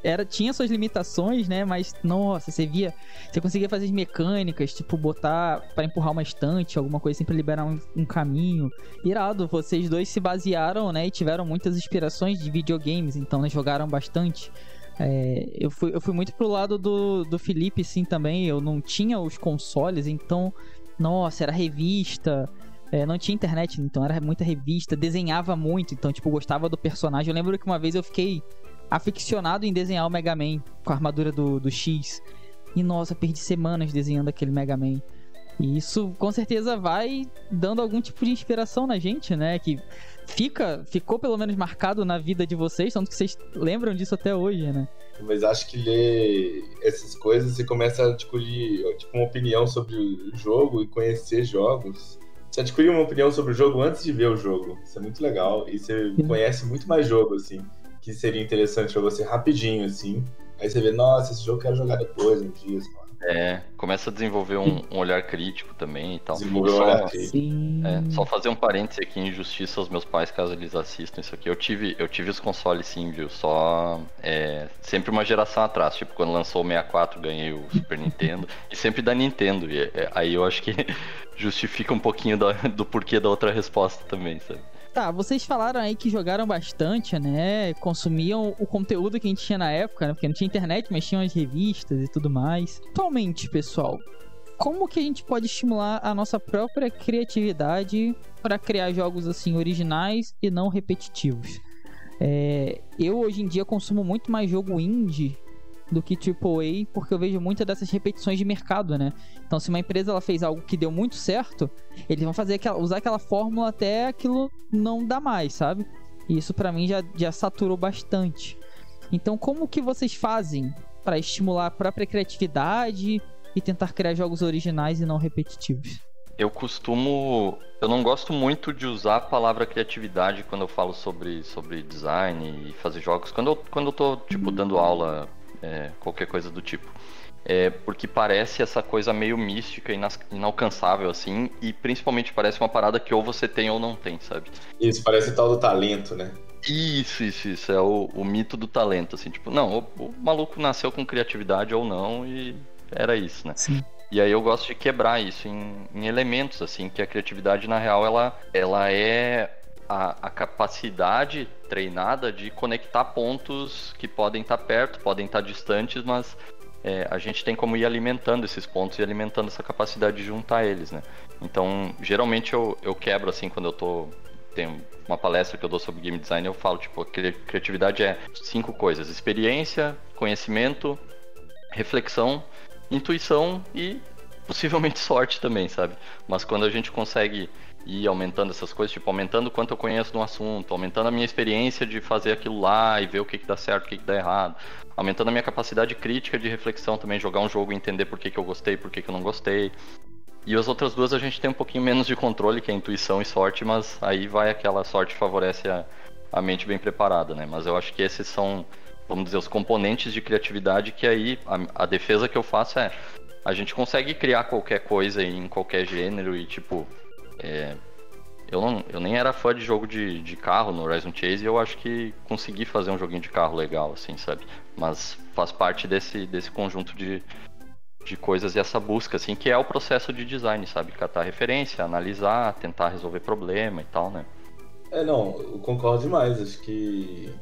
era, tinha suas limitações, né? Mas, nossa, você via. Você conseguia fazer as mecânicas, tipo, botar para empurrar uma estante, alguma coisa assim pra liberar um, um, caminho. Irado, vocês dois se basearam, né? E tiveram muitas inspirações de videogames, então, né? Jogaram bastante. É, eu, fui, eu fui muito pro lado do, do Felipe, sim, também. Eu não tinha os consoles, então, nossa, era revista. É, não tinha internet, então era muita revista, desenhava muito, então, tipo, gostava do personagem. Eu lembro que uma vez eu fiquei aficionado em desenhar o Mega Man com a armadura do, do X. E nossa, perdi semanas desenhando aquele Mega Man. E isso com certeza vai dando algum tipo de inspiração na gente, né? Que fica, ficou pelo menos marcado na vida de vocês, tanto que vocês lembram disso até hoje, né? Mas acho que ler essas coisas você começa a adquirir tipo, uma opinião sobre o jogo e conhecer jogos. Você adquire uma opinião sobre o jogo antes de ver o jogo. Isso é muito legal. E você conhece muito mais jogo, assim, que seria interessante pra você rapidinho, assim. Aí você vê, nossa, esse jogo eu quero jogar depois, um dia, assim, é, começa a desenvolver um, um olhar crítico também e tal. Desenvolver um olhar crítico. É, só fazer um parêntese aqui em justiça aos meus pais, caso eles assistam isso aqui. Eu tive, eu tive os consoles sim, viu? Só é, sempre uma geração atrás. Tipo, quando lançou o 64, ganhei o Super Nintendo. E sempre da Nintendo. E, é, aí eu acho que justifica um pouquinho do, do porquê da outra resposta também, sabe? Tá, vocês falaram aí que jogaram bastante, né? Consumiam o conteúdo que a gente tinha na época, né? Porque não tinha internet, mas tinham as revistas e tudo mais. Atualmente, pessoal, como que a gente pode estimular a nossa própria criatividade para criar jogos assim originais e não repetitivos? É, eu hoje em dia consumo muito mais jogo indie do que AAA, porque eu vejo muitas dessas repetições de mercado, né? Então, se uma empresa ela fez algo que deu muito certo, eles vão fazer aquela, usar aquela fórmula até aquilo não dá mais, sabe? E isso para mim já, já saturou bastante. Então, como que vocês fazem para estimular a própria criatividade e tentar criar jogos originais e não repetitivos? Eu costumo. Eu não gosto muito de usar a palavra criatividade quando eu falo sobre, sobre design e fazer jogos. Quando eu, quando eu tô, tipo, dando aula é, qualquer coisa do tipo. É porque parece essa coisa meio mística, inalcançável, assim, e principalmente parece uma parada que ou você tem ou não tem, sabe? Isso, parece o tal do talento, né? Isso, isso, isso. É o, o mito do talento, assim, tipo, não, o, o, maluco nasceu com criatividade ou não, e era isso, né? Sim. E aí eu gosto de quebrar isso em, em elementos, assim, que a criatividade, na real, ela, ela é a, a, capacidade treinada de conectar pontos que podem estar perto, podem estar distantes, mas é, a gente tem como ir alimentando esses pontos e alimentando essa capacidade de juntar eles, né? Então, geralmente eu, eu quebro assim quando eu tô tem uma palestra que eu dou sobre game design, eu falo tipo, criatividade é cinco coisas: experiência, conhecimento, reflexão, intuição e possivelmente sorte também, sabe? Mas quando a gente consegue ir aumentando essas coisas, tipo, aumentando quanto eu conheço de um assunto, aumentando a minha experiência de fazer aquilo lá e ver o que, que dá certo, o que, que dá errado, aumentando a minha capacidade crítica de reflexão também, jogar um jogo e entender por que, que eu gostei, por que, que eu não gostei. E as outras duas a gente tem um pouquinho menos de controle, que é intuição e sorte, mas aí vai aquela sorte favorece a, a mente bem preparada, né? Mas eu acho que esses são, vamos dizer, os componentes de criatividade que aí a, a defesa que eu faço é a gente consegue criar qualquer coisa em qualquer gênero e tipo é, eu, não, eu nem era fã de jogo de, de carro no Horizon Chase e eu acho que consegui fazer um joguinho de carro legal, assim, sabe? Mas faz parte desse, desse conjunto de, de coisas e essa busca, assim, que é o processo de design, sabe? Catar referência, analisar, tentar resolver problema e tal, né? É, não, eu concordo demais. Acho que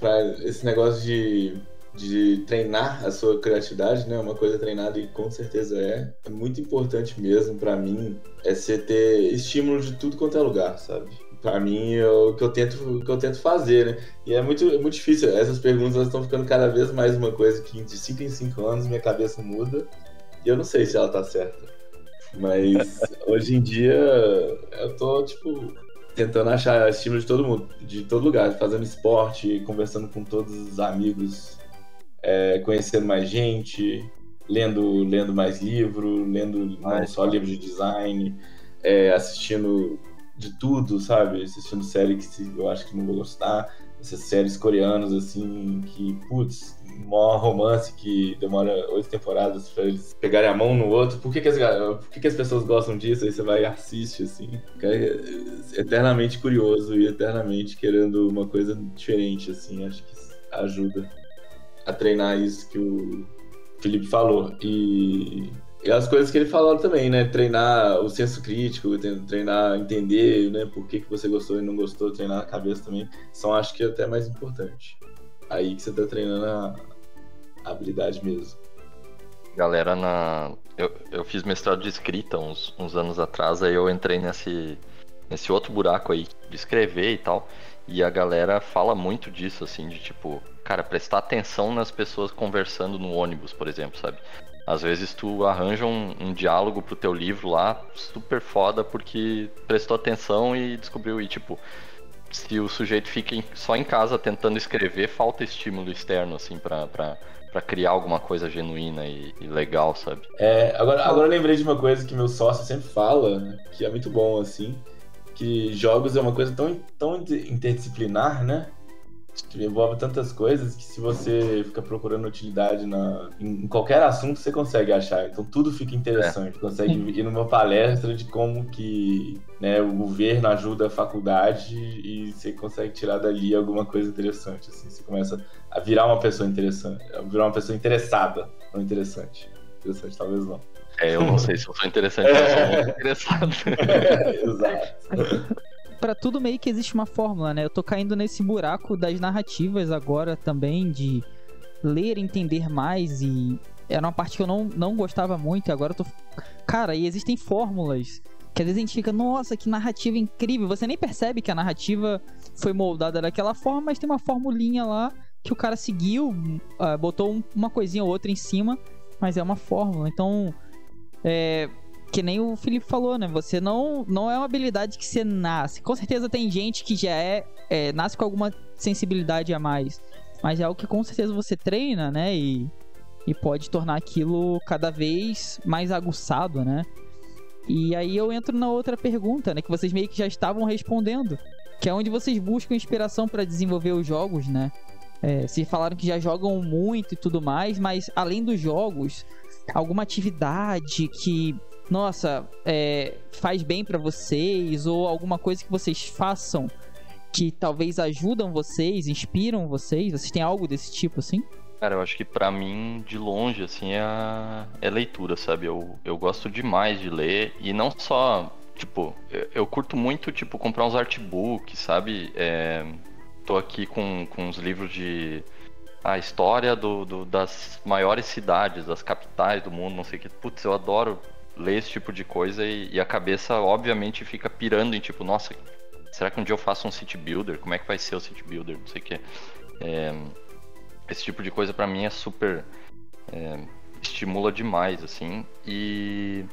pra esse negócio de de treinar a sua criatividade, né? Uma coisa treinada e com certeza é. É muito importante mesmo para mim é você ter estímulo de tudo quanto é lugar, sabe? Para mim é o que eu tento o que eu tento fazer, né? E é muito é muito difícil. Essas perguntas estão ficando cada vez mais uma coisa que de 5 em 5 anos minha cabeça muda. E eu não sei se ela tá certa. Mas hoje em dia eu tô tipo tentando achar estímulo de todo mundo, de todo lugar, fazendo esporte, conversando com todos os amigos é, conhecendo mais gente, lendo, lendo mais livro, lendo não só livro de design, é, assistindo de tudo, sabe? Assistindo série que eu acho que não vou gostar, essas séries coreanas, assim, que, putz, maior romance que demora oito temporadas pra eles pegarem a mão no outro. Por que, que, as, por que, que as pessoas gostam disso? Aí você vai e assiste, assim. Fica eternamente curioso e eternamente querendo uma coisa diferente, assim. Acho que ajuda. A treinar isso que o Felipe falou. E, e as coisas que ele falou também, né? Treinar o senso crítico, treinar, entender, né? Por que, que você gostou e não gostou, treinar a cabeça também, são acho que até mais importante. Aí que você tá treinando a, a habilidade mesmo. Galera, na... eu, eu fiz mestrado de escrita uns, uns anos atrás, aí eu entrei nesse, nesse outro buraco aí de escrever e tal. E a galera fala muito disso, assim, de tipo, cara, prestar atenção nas pessoas conversando no ônibus, por exemplo, sabe? Às vezes tu arranja um, um, diálogo pro teu livro lá, super foda, porque prestou atenção e descobriu. E tipo, se o sujeito fica só em casa tentando escrever, falta estímulo externo, assim, pra, pra, pra criar alguma coisa genuína e, e legal, sabe? É, agora, agora eu lembrei de uma coisa que meu sócio sempre fala, né, que é muito bom, assim, que jogos é uma coisa tão, tão interdisciplinar, né? Que envolve tantas coisas que se você fica procurando utilidade na, em qualquer assunto, você consegue achar. Então tudo fica interessante. É. Consegue ir numa palestra de como que né, o governo ajuda a faculdade e você consegue tirar dali alguma coisa interessante. Assim. Você começa a virar uma pessoa interessante, a virar uma pessoa interessada, não interessante. Interessante talvez não. É, eu não sei se eu sou interessante, mas eu sou muito interessado. É, exato. para tudo meio que existe uma fórmula, né? Eu tô caindo nesse buraco das narrativas agora também, de ler, entender mais e era uma parte que eu não, não gostava muito e agora eu tô. Cara, e existem fórmulas que às vezes a gente fica, nossa, que narrativa incrível. Você nem percebe que a narrativa foi moldada daquela forma, mas tem uma formulinha lá que o cara seguiu, uh, botou uma coisinha ou outra em cima, mas é uma fórmula. Então, é, que nem o Felipe falou, né? Você não, não é uma habilidade que você nasce. Com certeza tem gente que já é, é nasce com alguma sensibilidade a mais. Mas é algo que com certeza você treina, né? E, e pode tornar aquilo cada vez mais aguçado, né? E aí eu entro na outra pergunta, né? Que vocês meio que já estavam respondendo. Que é onde vocês buscam inspiração para desenvolver os jogos, né? É, vocês falaram que já jogam muito e tudo mais, mas além dos jogos, alguma atividade que nossa, é, faz bem para vocês ou alguma coisa que vocês façam que talvez ajudam vocês, inspiram vocês? Vocês têm algo desse tipo assim? Cara, eu acho que para mim, de longe, assim, é, é leitura, sabe? Eu, eu gosto demais de ler e não só, tipo, eu, eu curto muito, tipo, comprar uns artbooks, sabe? É, tô aqui com, com uns livros de a história do, do, das maiores cidades, das capitais do mundo, não sei o que. Putz, eu adoro ler esse tipo de coisa e, e, a cabeça, obviamente, fica pirando em tipo, nossa, será que um dia eu faço um city builder? Como é que vai ser o city builder? Não sei o que. É, esse tipo de coisa para mim é super. É, estimula demais, assim. E.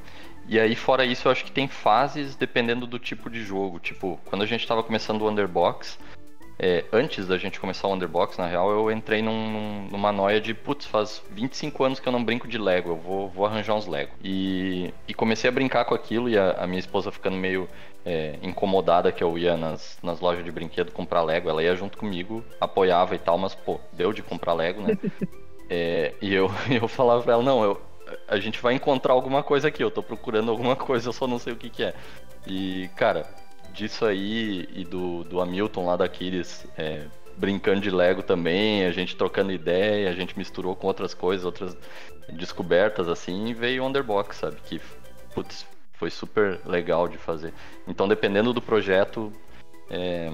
E aí, fora isso, eu acho que tem fases dependendo do tipo de jogo. Tipo, quando a gente tava começando o Underbox, é, antes da gente começar o Underbox, na real, eu entrei num, numa noia de, putz, faz 25 anos que eu não brinco de Lego, eu vou, vou arranjar uns Lego. E, e comecei a brincar com aquilo e a, a minha esposa ficando meio é, incomodada que eu ia nas, nas lojas de brinquedo comprar Lego. Ela ia junto comigo, apoiava e tal, mas, pô, deu de comprar Lego, né? é, e eu, eu falava pra ela, não, eu, a gente vai encontrar alguma coisa aqui, eu tô procurando alguma coisa, eu só não sei o que que é. E, cara, disso aí e do, do Hamilton lá da Aquiles é, brincando de Lego também, a gente trocando ideia, a gente misturou com outras coisas, outras descobertas assim, e veio o Underbox, sabe? Que, putz, foi super legal de fazer. Então, dependendo do projeto, é,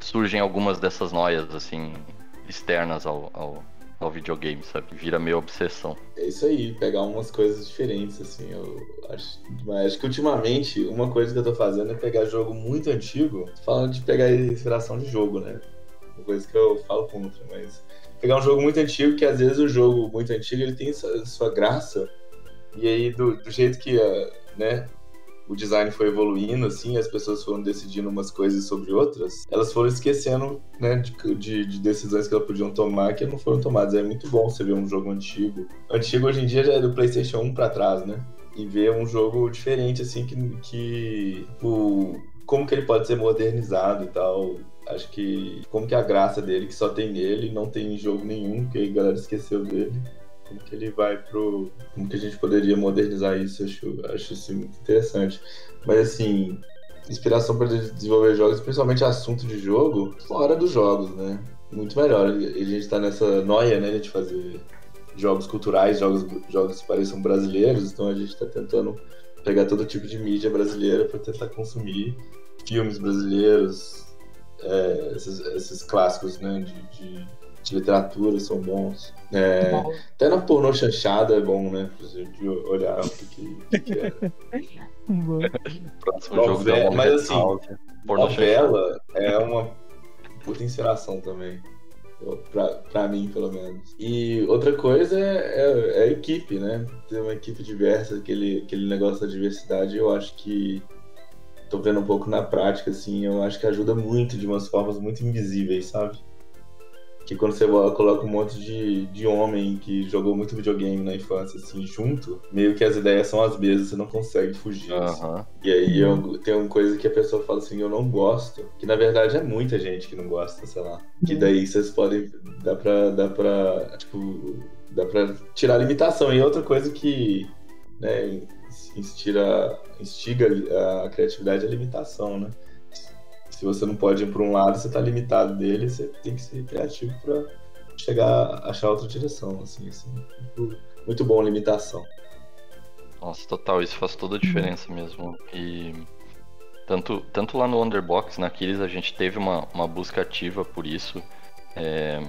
surgem algumas dessas noias, assim, externas ao, ao ao videogame, sabe? Vira meio obsessão. É isso aí, pegar umas coisas diferentes, assim. Eu acho, acho que ultimamente uma coisa que eu tô fazendo é pegar jogo muito antigo, falando de pegar inspiração de jogo, né? Uma coisa que eu falo contra, mas pegar um jogo muito antigo, que às vezes o jogo muito antigo ele tem sua, sua graça, e aí do, do jeito que, né, o design foi evoluindo, assim, as pessoas foram decidindo umas coisas sobre outras, elas foram esquecendo, né, de, de, de, decisões que elas podiam tomar que não foram tomadas. É muito bom você ver um jogo antigo. Antigo hoje em dia já é do PlayStation 1 para trás, né? E ver um jogo diferente, assim, que. que o, como que ele pode ser modernizado e tal. Acho que. Como que a graça dele, que só tem nele, não tem em jogo nenhum, que a galera esqueceu dele como que ele vai pro. Como que a gente poderia modernizar isso? Acho, acho isso muito interessante. Mas assim, inspiração para desenvolver jogos, principalmente assunto de jogo, fora dos jogos, né? muito melhor. A gente tá nessa noia, né, de fazer jogos culturais, jogos, jogos que pareçam brasileiros, então a gente tá tentando pegar todo tipo de mídia brasileira para tentar consumir filmes brasileiros, é, esses, esses, clássicos, né, de, de, de literatura são bons. É, até na pornô chanchada é bom, né? Pra gente olhar o que, que é. Próximo jogo da Mas assim, novela é uma puta inspiração também. Pra, pra mim, pelo menos. E outra coisa é, é, é, a equipe, né? Ter uma equipe diversa, aquele, aquele negócio da diversidade, eu acho que tô vendo um pouco na prática, assim, eu acho que ajuda muito de umas formas muito invisíveis, sabe? Que quando você coloca um monte de, de homem que jogou muito videogame na infância, assim, junto, meio que as ideias são as mesmas, você não consegue fugir. Assim. E aí eu, tem uma coisa que a pessoa fala assim, eu não gosto, que na verdade é muita gente que não gosta, sei lá. Que uhum. daí vocês podem, dá pra, dá pra, tipo, dá pra tirar a limitação. E outra coisa que, né, instira, instiga a criatividade é a limitação, né? Se você não pode ir para um lado, você está limitado dele, você tem que ser criativo para chegar a achar outra direção, assim, assim. Muito, muito bom limitação. Nossa, total, isso faz toda a diferença mesmo. E tanto, tanto lá no Underbox, naqueles a gente teve uma, uma busca ativa por isso, é,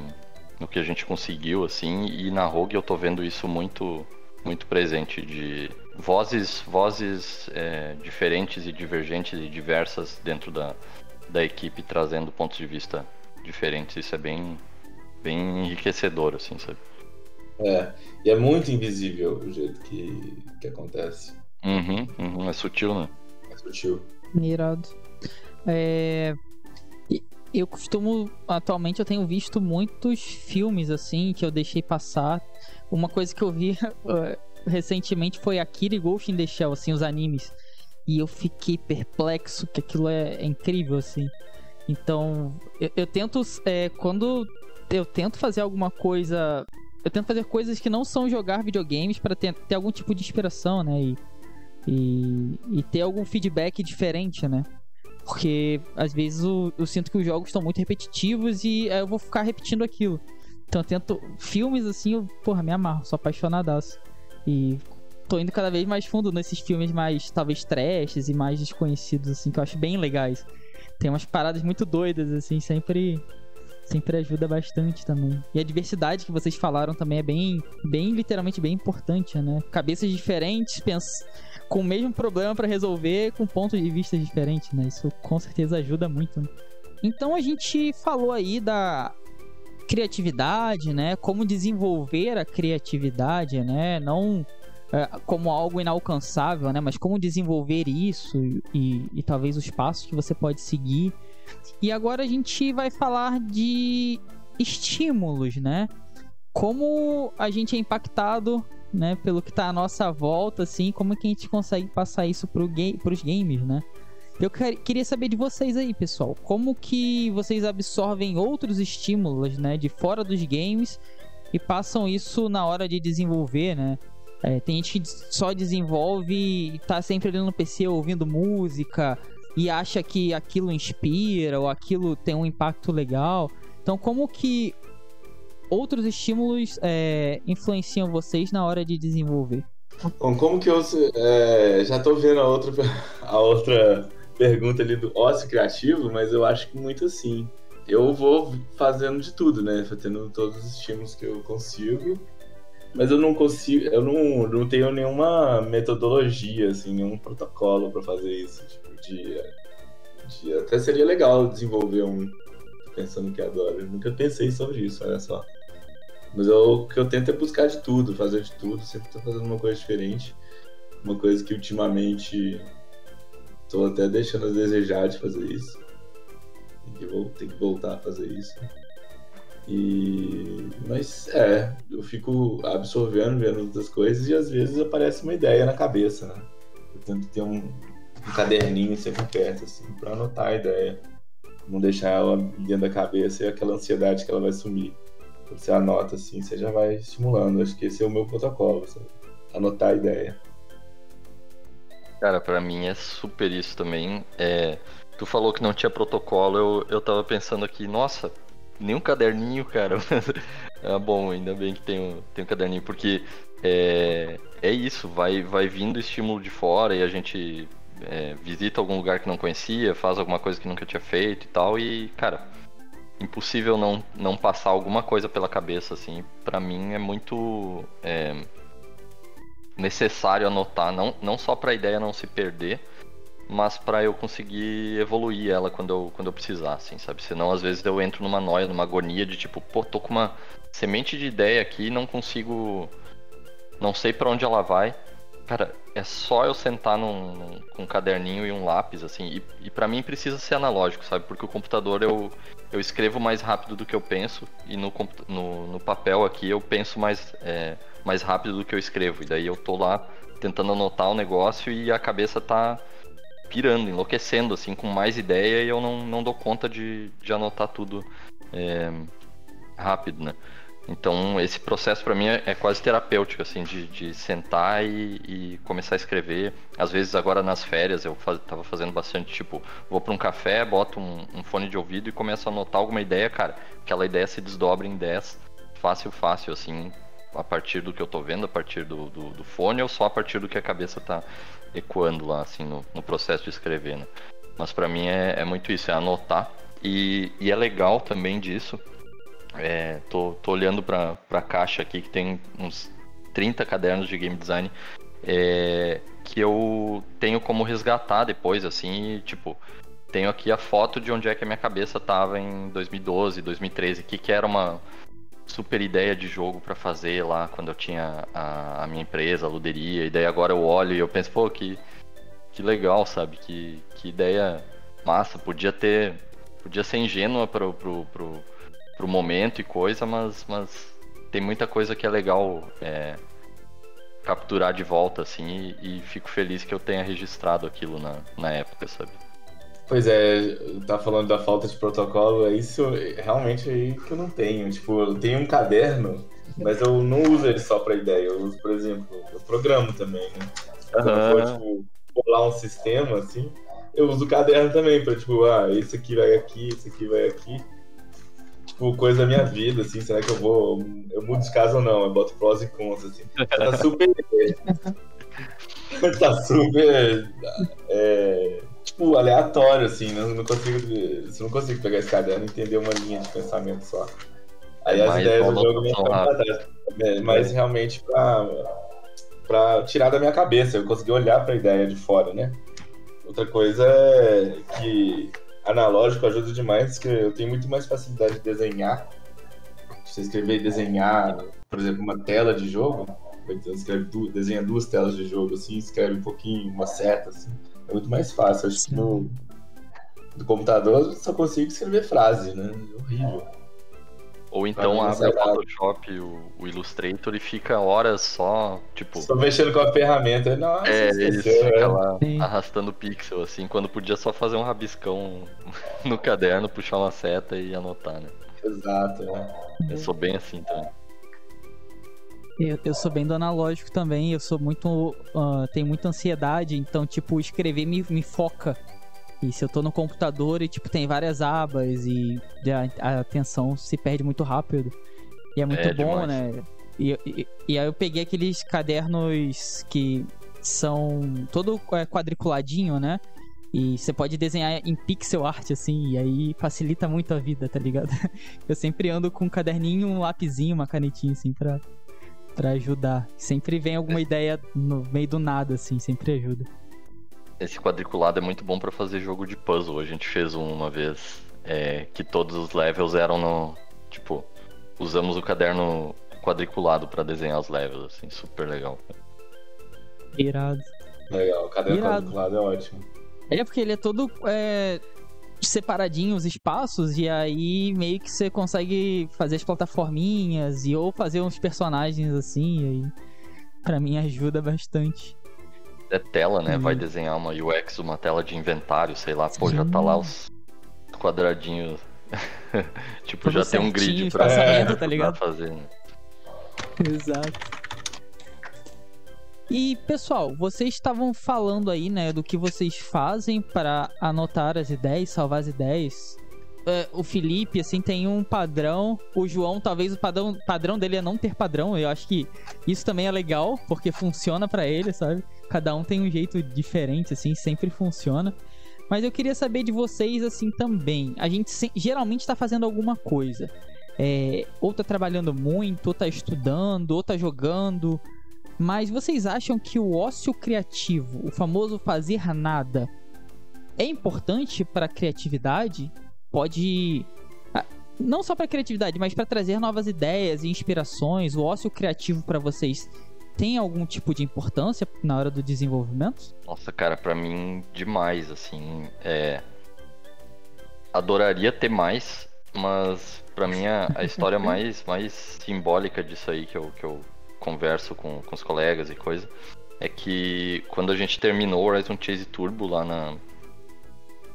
no que a gente conseguiu, assim, e na Rogue eu tô vendo isso muito, muito presente, de vozes, vozes é, diferentes e divergentes e diversas dentro da, da equipe trazendo pontos de vista diferentes. Isso é bem, bem enriquecedor, assim, sabe? É, e é muito invisível o jeito que, que acontece. Uhum, uhum, é sutil, né? É sutil. Mirado. É... Eu costumo, atualmente eu tenho visto muitos filmes assim que eu deixei passar. Uma coisa que eu vi recentemente foi Akira e Ghost in the Shell, assim, os animes. E eu fiquei perplexo, que aquilo é, é incrível, assim. Então, eu, eu tento. É, quando eu tento fazer alguma coisa. Eu tento fazer coisas que não são jogar videogames para ter, ter algum tipo de inspiração, né? E, e, e, ter algum feedback diferente, né? Porque às vezes eu, eu sinto que os jogos estão muito repetitivos e eu vou ficar repetindo aquilo. Então eu tento. Filmes assim, eu, porra, me amarro, sou apaixonadaço. E tô indo cada vez mais fundo nesses filmes mais, talvez, trashes e mais desconhecidos, assim, que eu acho bem legais. Tem umas paradas muito doidas, assim, sempre sempre ajuda bastante também. E a diversidade que vocês falaram também é bem, bem literalmente bem importante, né? Cabeças diferentes, pens com o mesmo problema para resolver, com pontos de vista diferentes, né? Isso com certeza ajuda muito. Né? Então a gente falou aí da criatividade, né? Como desenvolver a criatividade, né? Não como algo inalcançável, né? Mas como desenvolver isso e, e talvez os passos que você pode seguir. E agora a gente vai falar de estímulos, né? Como a gente é impactado, né, pelo que está à nossa volta, assim, como é que a gente consegue passar isso para ga os games, né? Eu queria saber de vocês aí, pessoal, como que vocês absorvem outros estímulos, né, de fora dos games e passam isso na hora de desenvolver, né? É, tem gente que só desenvolve tá sempre ali no PC ouvindo música e acha que aquilo inspira ou aquilo tem um impacto legal. Então, como que outros estímulos é, influenciam vocês na hora de desenvolver? Bom, como que eu é, já tô vendo a outra, a outra pergunta ali do ócio criativo, mas eu acho que muito assim. Eu vou fazendo de tudo, né? Fazendo todos os estímulos que eu consigo mas eu não consigo, eu não, não tenho nenhuma metodologia, assim, nenhum protocolo para fazer isso. Tipo, de, de, até seria legal desenvolver um. Pensando que adoro. Eu nunca pensei sobre isso, olha só. Mas eu, o que eu tento é buscar de tudo, fazer de tudo, sempre tô fazendo uma coisa diferente. Uma coisa que ultimamente tô até deixando a desejar de fazer isso. Tem que, tem que voltar a fazer isso. E... Mas é, eu fico absorvendo, vendo outras coisas e às vezes aparece uma ideia na cabeça, né? Eu tento ter um, um caderninho sempre perto, assim, pra anotar a ideia. Não deixar ela dentro da cabeça e aquela ansiedade que ela vai sumir. Você anota assim, você já vai estimulando. Acho que esse é o meu protocolo, sabe? Anotar a ideia. Cara, para mim é super isso também. É, tu falou que não tinha protocolo, eu, eu tava pensando aqui, nossa, nem um caderninho, cara. é bom, ainda bem que tem um, tem um caderninho, porque é, é isso, vai, vai vindo estímulo de fora e a gente é, visita algum lugar que não conhecia, faz alguma coisa que nunca tinha feito e tal, e, cara, impossível não, não passar alguma coisa pela cabeça, assim. para mim é muito é, necessário anotar, não, não só pra ideia não se perder, mas para eu conseguir evoluir ela quando eu, quando eu precisar, assim, sabe? Senão, às vezes, eu entro numa noia, numa agonia de tipo, pô, tô com uma semente de ideia aqui e não consigo. Não sei para onde ela vai. Cara, é só eu sentar num, num, com um caderninho e um lápis, assim, e, e para mim precisa ser analógico, sabe? Porque o computador eu, eu escrevo mais rápido do que eu penso, e no, no, no papel aqui eu penso mais, é, mais rápido do que eu escrevo. E daí eu tô lá tentando anotar o negócio e a cabeça tá pirando, enlouquecendo, assim, com mais ideia e eu não, não dou conta de, de anotar tudo é, rápido, né? Então, esse processo para mim é, é, quase terapêutico, assim, de, de sentar e, e, começar a escrever. Às vezes, agora nas férias, eu faz, tava fazendo bastante, tipo, vou para um café, boto um, um, fone de ouvido e começo a anotar alguma ideia, cara. Aquela ideia se desdobra em 10, fácil, fácil, assim, a partir do que eu tô vendo, a partir do, do, do fone ou só a partir do que a cabeça tá ecoando lá, assim, no, no processo de escrever, né? Mas para mim é, é, muito isso, é anotar. E, e é legal também disso. É, tô, tô olhando pra, pra caixa aqui que tem uns 30 cadernos de game design é, que eu tenho como resgatar depois, assim, e, tipo, tenho aqui a foto de onde é que a minha cabeça tava em 2012, 2013, que, que era uma, super ideia de jogo para fazer lá quando eu tinha a, a, minha empresa, a luderia, e daí agora eu olho e eu penso, pô, que, que legal, sabe? Que, que ideia massa, podia ter. Podia ser ingênua pro, pro, pro, pro momento e coisa, mas, mas tem muita coisa que é legal é, capturar de volta, assim, e, e, fico feliz que eu tenha registrado aquilo na, na época, sabe? Pois é, tá falando da falta de protocolo, é isso realmente aí que eu não tenho. Tipo, eu tenho um caderno, mas eu não uso ele só pra ideia. Eu uso, por exemplo, eu programo também, né? Quando eu for, tipo, bolar um sistema, assim, eu uso o caderno também pra, tipo, ah, esse aqui vai aqui, esse aqui vai aqui. Tipo, coisa da minha vida, assim, será que eu vou. Eu mudo de casa ou não? Eu boto prós e contras, assim. Tá super. tá super. É tipo, aleatório, assim, não, não consigo. Não consigo pegar esse caderno e entender uma linha de pensamento só. Aí as ideias do jogo me ficam pra trás. É, mas realmente pra, pra tirar da minha cabeça, eu consegui olhar pra ideia de fora, né? Outra coisa é que analógico ajuda demais, que eu tenho muito mais facilidade de desenhar. Você escrever e desenhar, por exemplo, uma tela de jogo, escreve, desenha duas telas de jogo, assim, escreve um pouquinho, uma seta, assim é muito mais fácil. Acho que no, no computador eu só consigo escrever frase, né? É horrível. Ou então abre o Photoshop, o, o, Illustrator e fica horas só, tipo. Só mexendo com a ferramenta. Nossa, é, ele fica né? lá Sim. arrastando pixel, assim, quando podia só fazer um rabiscão no caderno, puxar uma seta e anotar, né? Exato, né? Eu sou bem assim também. Eu, eu sou bem do analógico também, eu sou muito. Uh, tenho muita ansiedade, então, tipo, escrever me, me foca. E se eu tô no computador e, tipo, tem várias abas e a, a atenção se perde muito rápido. E é muito é, bom, demais. né? E, e, e, aí eu peguei aqueles cadernos que são todo quadriculadinho, né? E você pode desenhar em pixel art, assim, e aí facilita muito a vida, tá ligado? Eu sempre ando com um caderninho, um lapisinho, uma canetinha, assim, pra, para ajudar. Sempre vem alguma ideia no meio do nada, assim, sempre ajuda. Esse quadriculado é muito bom para fazer jogo de puzzle. A gente fez um uma vez é, que todos os levels eram no. Tipo, usamos o caderno quadriculado para desenhar os levels, assim, super legal. Irado. Legal, o caderno Irado. quadriculado é ótimo. É porque ele é todo é, separadinho os espaços e aí meio que você consegue fazer as plataforminhas e ou fazer uns personagens assim, e aí para mim ajuda bastante. É tela, né? Vai desenhar uma UX, uma tela de inventário, sei lá, pô, Sim. já tá lá os quadradinhos. tipo, já tem um grid pra, é, tá ligado? pra fazer, né? Exato. E pessoal, vocês estavam falando aí, né, do que vocês fazem para anotar as ideias, salvar as ideias. é, o Felipe, assim, tem um padrão. O João, talvez o padrão, padrão dele é não ter padrão. Eu acho que isso também é legal, porque funciona para ele, sabe? Cada um tem um jeito diferente, assim, sempre funciona. Mas eu queria saber de vocês, assim, também. A gente se- geralmente tá fazendo alguma coisa. É, ou tá trabalhando muito, ou tá estudando, ou tá jogando. Mas vocês acham que o ócio criativo, o famoso fazer nada, é importante para a criatividade? Pode ah, não só para criatividade, mas para trazer novas ideias e inspirações. O ócio criativo para vocês tem algum tipo de importância na hora do desenvolvimento? Nossa, cara, pra mim, demais, assim. É. Adoraria ter mais, mas pra mim a, a história mais, mais simbólica disso aí que eu, que eu converso com, com os colegas e coisa é que quando a gente terminou o Horizon Chase Turbo lá na.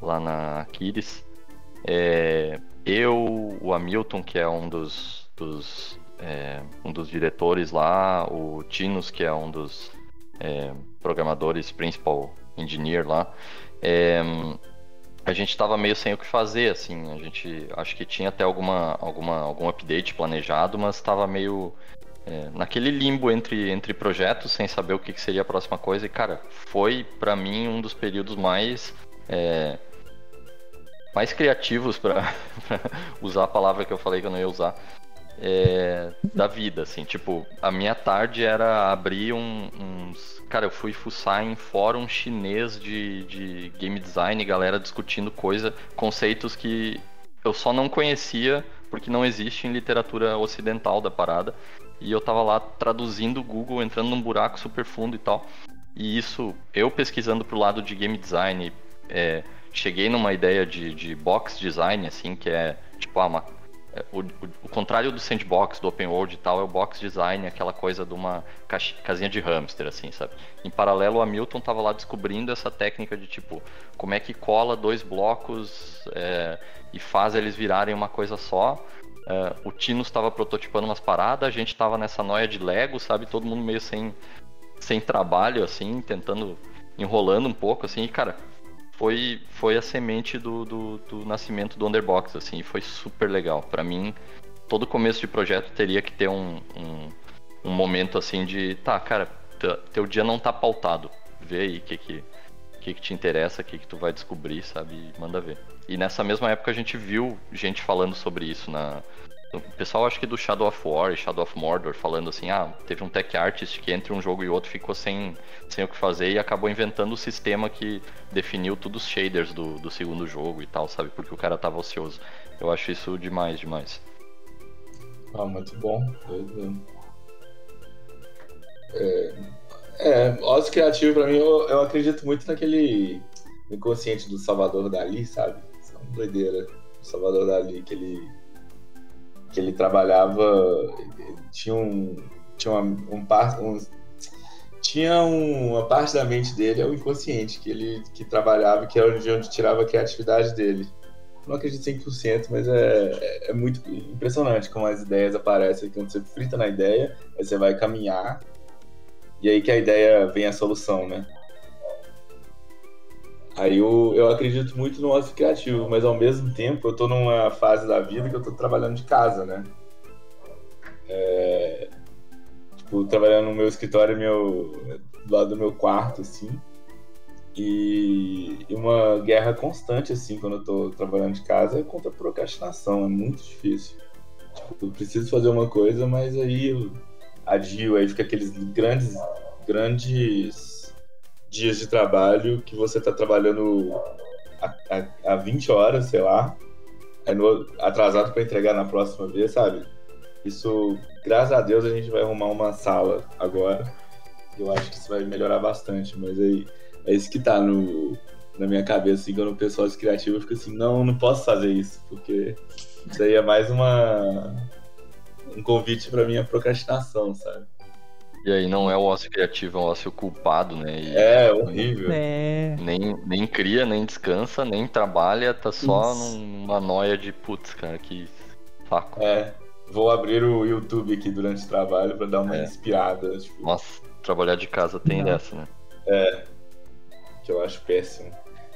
lá na Aquiles, é, eu, o Hamilton, que é um dos. dos é, um dos diretores lá, o Tinos, que é um dos é, programadores, principal engineer lá, é, a gente tava meio sem o que fazer, assim, a gente acho que tinha até alguma, alguma, algum update planejado, mas tava meio é, naquele limbo entre, entre projetos, sem saber o que, que seria a próxima coisa, e cara, foi pra mim um dos períodos mais é, mais criativos para usar a palavra que eu falei que eu não ia usar é, da vida, assim, tipo, a minha tarde era abrir um- uns. Cara, eu fui fuçar em fórum chinês de, de game design, galera discutindo coisa, conceitos que eu só não conhecia porque não existe em literatura ocidental da parada. E eu tava lá traduzindo o Google, entrando num buraco super fundo e tal. E isso, eu pesquisando pro lado de game design, é, cheguei numa ideia de, de box design, assim, que é tipo, ah, uma é, o, o- contrário do sandbox, do open world e tal, é o box design, aquela coisa de uma casinha de hamster, assim, sabe? Em paralelo, o Hamilton tava lá descobrindo essa técnica de tipo, como é que cola dois blocos é, e faz eles virarem uma coisa só. É, o Tino estava prototipando umas paradas, a gente tava nessa noia de Lego, sabe? Todo mundo meio sem, sem trabalho, assim, tentando, enrolando um pouco, assim, e cara, foi, foi a semente do, do, do nascimento do Underbox, assim, foi super legal. Pra mim, todo começo de projeto teria que ter um, um, um momento assim de, tá, cara, te- teu dia não tá pautado. Vê aí o que que, que que te interessa, o que que tu vai descobrir, sabe? Manda ver. E nessa mesma época a gente viu gente falando sobre isso na... O pessoal acho que do Shadow of War e Shadow of Mordor falando assim, ah, teve um tech artist que entre um jogo e outro ficou sem, sem o que fazer e acabou inventando o sistema que definiu todos os shaders do, do segundo jogo e tal, sabe? Porque o cara tava ocioso. Eu acho isso demais, demais. Ah, muito bom. Eu- É, é, ócio criativo pra mim, eu, eu acredito muito naquele inconsciente do Salvador Dali, sabe? Isso é uma doideira. O Salvador Dali, que ele, que ele trabalhava, tinha um, tinha uma, um par, um, tinha um- uma parte da mente dele, é o inconsciente, que ele que trabalhava, que era de onde tirava a criatividade dele. Não acredito 100%, mas é, é, é muito impressionante como as ideias aparecem. Quando você frita na ideia, aí você vai caminhar, e aí que a ideia vem a solução, né? Aí eu, eu acredito muito no ócio criativo, mas ao mesmo tempo eu tô numa fase da vida que eu tô trabalhando de casa, né? É, tipo, trabalhando no meu escritório meu, do lado do meu quarto, assim. E, e uma guerra constante, assim, quando eu tô trabalhando de casa, é contra a procrastinação, é muito difícil. Tipo, eu preciso fazer uma coisa, mas aí eu adio, aí fica aqueles grandes, grandes dias de trabalho que você tá trabalhando há, há, há 20 horas, sei lá, aí no- atrasado para entregar na próxima vez, sabe? Isso, graças a Deus, a gente vai arrumar uma sala agora. Eu acho que isso vai melhorar bastante, mas aí é isso que tá no, na minha cabeça, assim, quando o pessoal é criativo, eu fico assim, não, não posso fazer isso, porque isso aí é mais uma um convite pra minha procrastinação, sabe? E aí não é o ócio criativo, é o ócio culpado, né? E É horrível. É. nem, nem cria, nem descansa, nem trabalha, tá só Isso. numa noia de putz, cara, que saco. É, vou abrir o YouTube aqui durante o trabalho pra dar uma É. inspirada, tipo, Nossa, trabalhar de casa tem Não. dessa, né? que eu acho péssimo.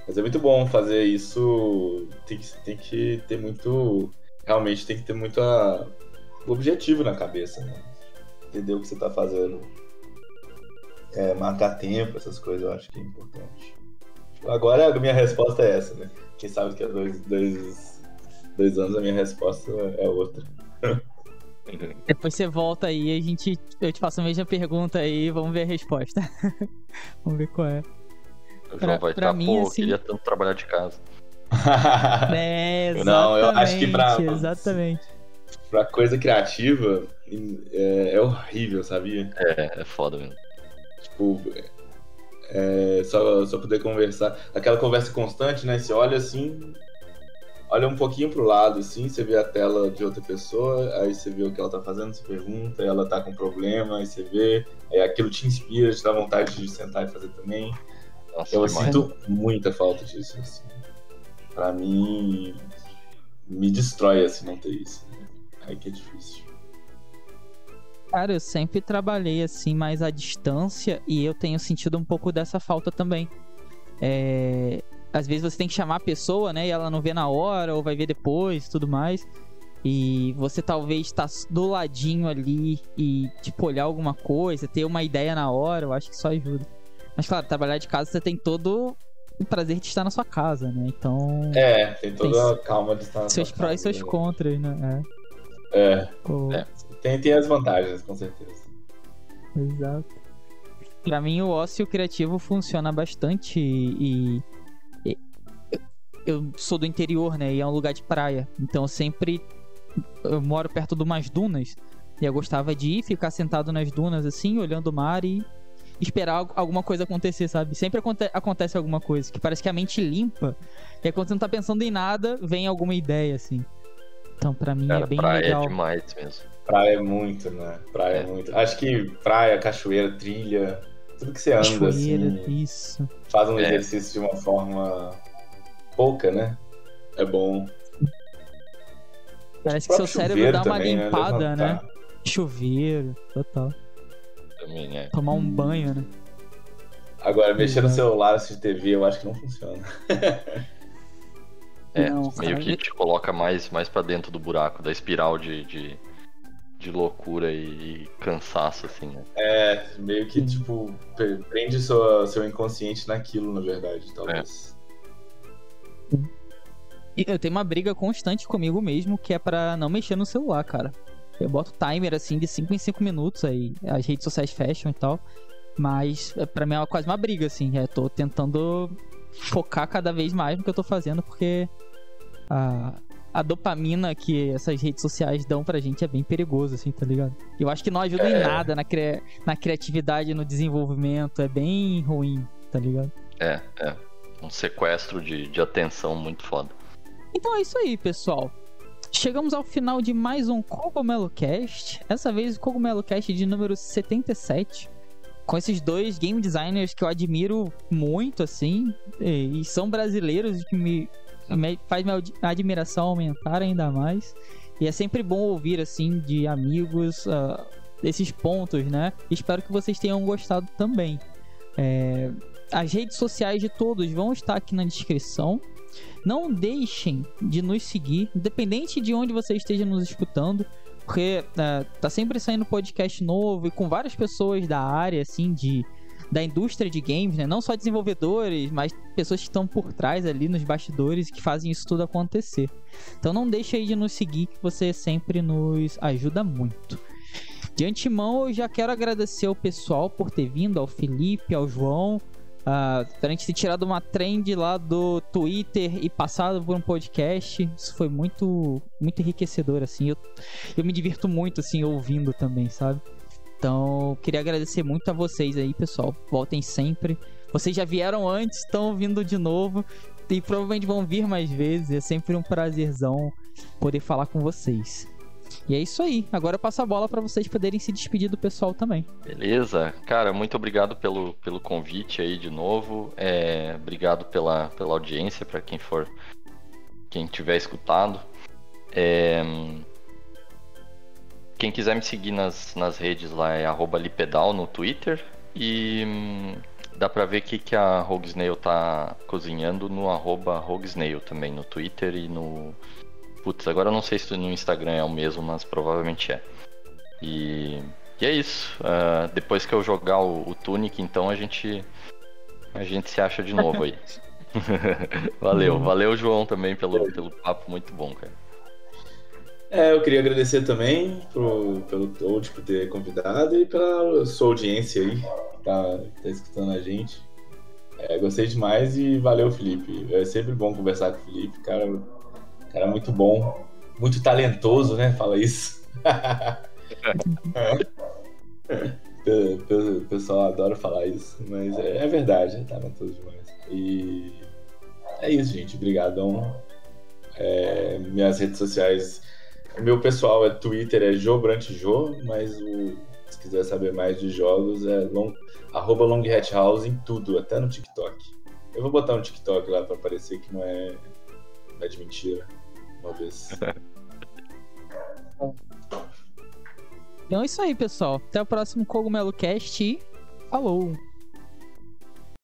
Mas é muito bom fazer isso. Tem que, tem que ter muito. Realmente tem que ter muito a, o objetivo na cabeça, né? Entender o que você tá fazendo. É, marcar tempo, essas coisas eu acho que é importante. Agora a minha resposta é essa, né? Quem sabe que há dois, dois, dois anos a minha resposta é outra. Depois você volta aí e a gente. Eu te faço a mesma pergunta aí vamos ver a resposta. vamos ver qual é. O João vai estar, mim, pô, assim... queria tanto trabalhar de casa. é, exatamente. Não, eu acho que pra. Exatamente. Pra coisa criativa é, é horrível, sabia? É, é foda mesmo. Tipo, é, só, só poder conversar. Aquela conversa constante, né? Você olha assim, olha um pouquinho pro lado, assim, você vê a tela de outra pessoa, aí você vê o que ela tá fazendo, você pergunta, ela tá com problema, aí você vê, aí aquilo te inspira, te dá vontade de sentar e fazer também. Nossa, eu demais. sinto muita falta disso, assim. Pra mim, me destrói, assim, não ter isso. Né? Aí que é difícil. Cara, eu sempre trabalhei assim mais à distância e eu tenho sentido um pouco dessa falta também. É... Às vezes você tem que chamar a pessoa, né? E ela não vê na hora ou vai ver depois tudo mais. E você talvez tá do ladinho ali e, tipo, olhar alguma coisa, ter uma ideia na hora, eu acho que isso ajuda. Mas, claro, trabalhar de casa você tem todo o prazer de estar na sua casa, né? Então. É, tem toda tem a calma de estar na Seus prós e seus contras, né? É. É. é. Tem, tem as vantagens, com certeza. Exato. Pra mim, o ócio criativo funciona bastante e, e, eu sou do interior, né? E é um lugar de praia. Então, eu sempre eu moro perto de umas dunas e eu gostava de ir, ficar sentado nas dunas assim, olhando o mar e esperar alguma coisa acontecer, sabe? Sempre aconte acontece alguma coisa, que parece que a mente limpa. E aí, quando você não tá pensando em nada, vem alguma ideia assim. Então, para mim Cara, é bem praia legal. é demais mesmo. Praia é muito, né? Praia é, é muito. Acho que praia, cachoeira, trilha, tudo que você anda cachoeira, assim. Isso. Faz um é. exercício de uma forma pouca, né? É bom. Parece que seu cérebro dá uma também, né? limpada, né? né? Chuveiro, total. Também é. Tomar um banho, né? Agora, mexer no celular, assistir TV, eu acho que não funciona. É, não, meio que te coloca mais, mais para dentro do buraco, da espiral de, de, de loucura e, e, cansaço, assim, né? É, meio que, tipo, prende sua, seu inconsciente naquilo, na verdade, talvez. É. Eu tenho uma briga constante comigo mesmo, que é para não mexer no celular, cara. Eu boto timer, assim, de 5 em 5 minutos, aí as redes sociais fecham e tal. Mas, é, para mim, é quase uma briga, assim. Eu tô tentando focar cada vez mais no que eu tô fazendo, porque a, a dopamina que essas redes sociais dão pra gente é bem perigoso, assim, tá ligado? Eu acho que não ajuda é. em nada na, cri na criatividade, no desenvolvimento. É bem ruim, tá ligado? É, é. Um sequestro de, de atenção muito foda. Então é isso aí, pessoal. Chegamos ao final de mais um Cogumelo Cast. Essa vez o Cogumelo Cast de número 77 com esses dois game designers que eu admiro muito, assim, e, são brasileiros que me, me faz minha admiração aumentar ainda mais. E é sempre bom ouvir, assim, de amigos uh, esses pontos, né? Espero que vocês tenham gostado também. É, as redes sociais de todos vão estar aqui na descrição. Não deixem de nos seguir, independente de onde você esteja nos escutando porque é, tá sempre saindo podcast novo e com várias pessoas da área, assim, de da indústria de games, né? Não só desenvolvedores, mas pessoas que estão por trás ali nos bastidores que fazem isso tudo acontecer. Então não deixe aí de nos seguir que você sempre nos ajuda muito. De antemão, eu já quero agradecer ao pessoal por ter vindo, ao Felipe, ao João, Uh, a gente ter tirado uma trend lá do Twitter e passado por um podcast, isso foi muito, muito enriquecedor, assim. Eu, eu me divirto muito, assim, ouvindo também, sabe? Então, queria agradecer muito a vocês aí, pessoal. Voltem sempre. Vocês já vieram antes, estão vindo de novo e provavelmente vão vir mais vezes. É sempre um prazerzão poder falar com vocês. E é isso aí. Agora eu passo a bola para vocês poderem se despedir do pessoal também. Beleza. Cara, muito obrigado pelo, pelo convite aí de novo. É, obrigado pela, pela audiência, para quem for. Quem tiver escutado. É, quem quiser me seguir nas, nas redes lá é lipedal no Twitter. E dá pra ver que, que a Rogue Snail tá cozinhando no arroba Rogue Snail também, no Twitter e no. Putz, agora eu não sei se no Instagram é o mesmo, mas provavelmente é. E, e é isso. Uh, depois que eu jogar o, o Tunic, então a gente. A gente se acha de novo aí. valeu, valeu, João, também pelo, pelo papo muito bom, cara. É, eu queria agradecer também pro, pelo Toad por ter convidado e pela sua audiência aí, que tá, que tá escutando a gente. É, gostei demais e valeu, Felipe. É sempre bom conversar com o Felipe, cara, cara muito bom, muito talentoso, né? Fala isso. o pessoal adora falar isso, mas é, é verdade, é talentoso demais. E é isso, gente. Obrigadão. É, minhas redes sociais o meu pessoal é Twitter, é JoBrantJo, mas o, se quiser saber mais de jogos é long, arroba em tudo, até no TikTok. Eu vou botar um TikTok lá pra parecer que não é, não é de mentira. Uma vez. Então é isso aí, pessoal. Até o próximo Cogumelo Cast e falou!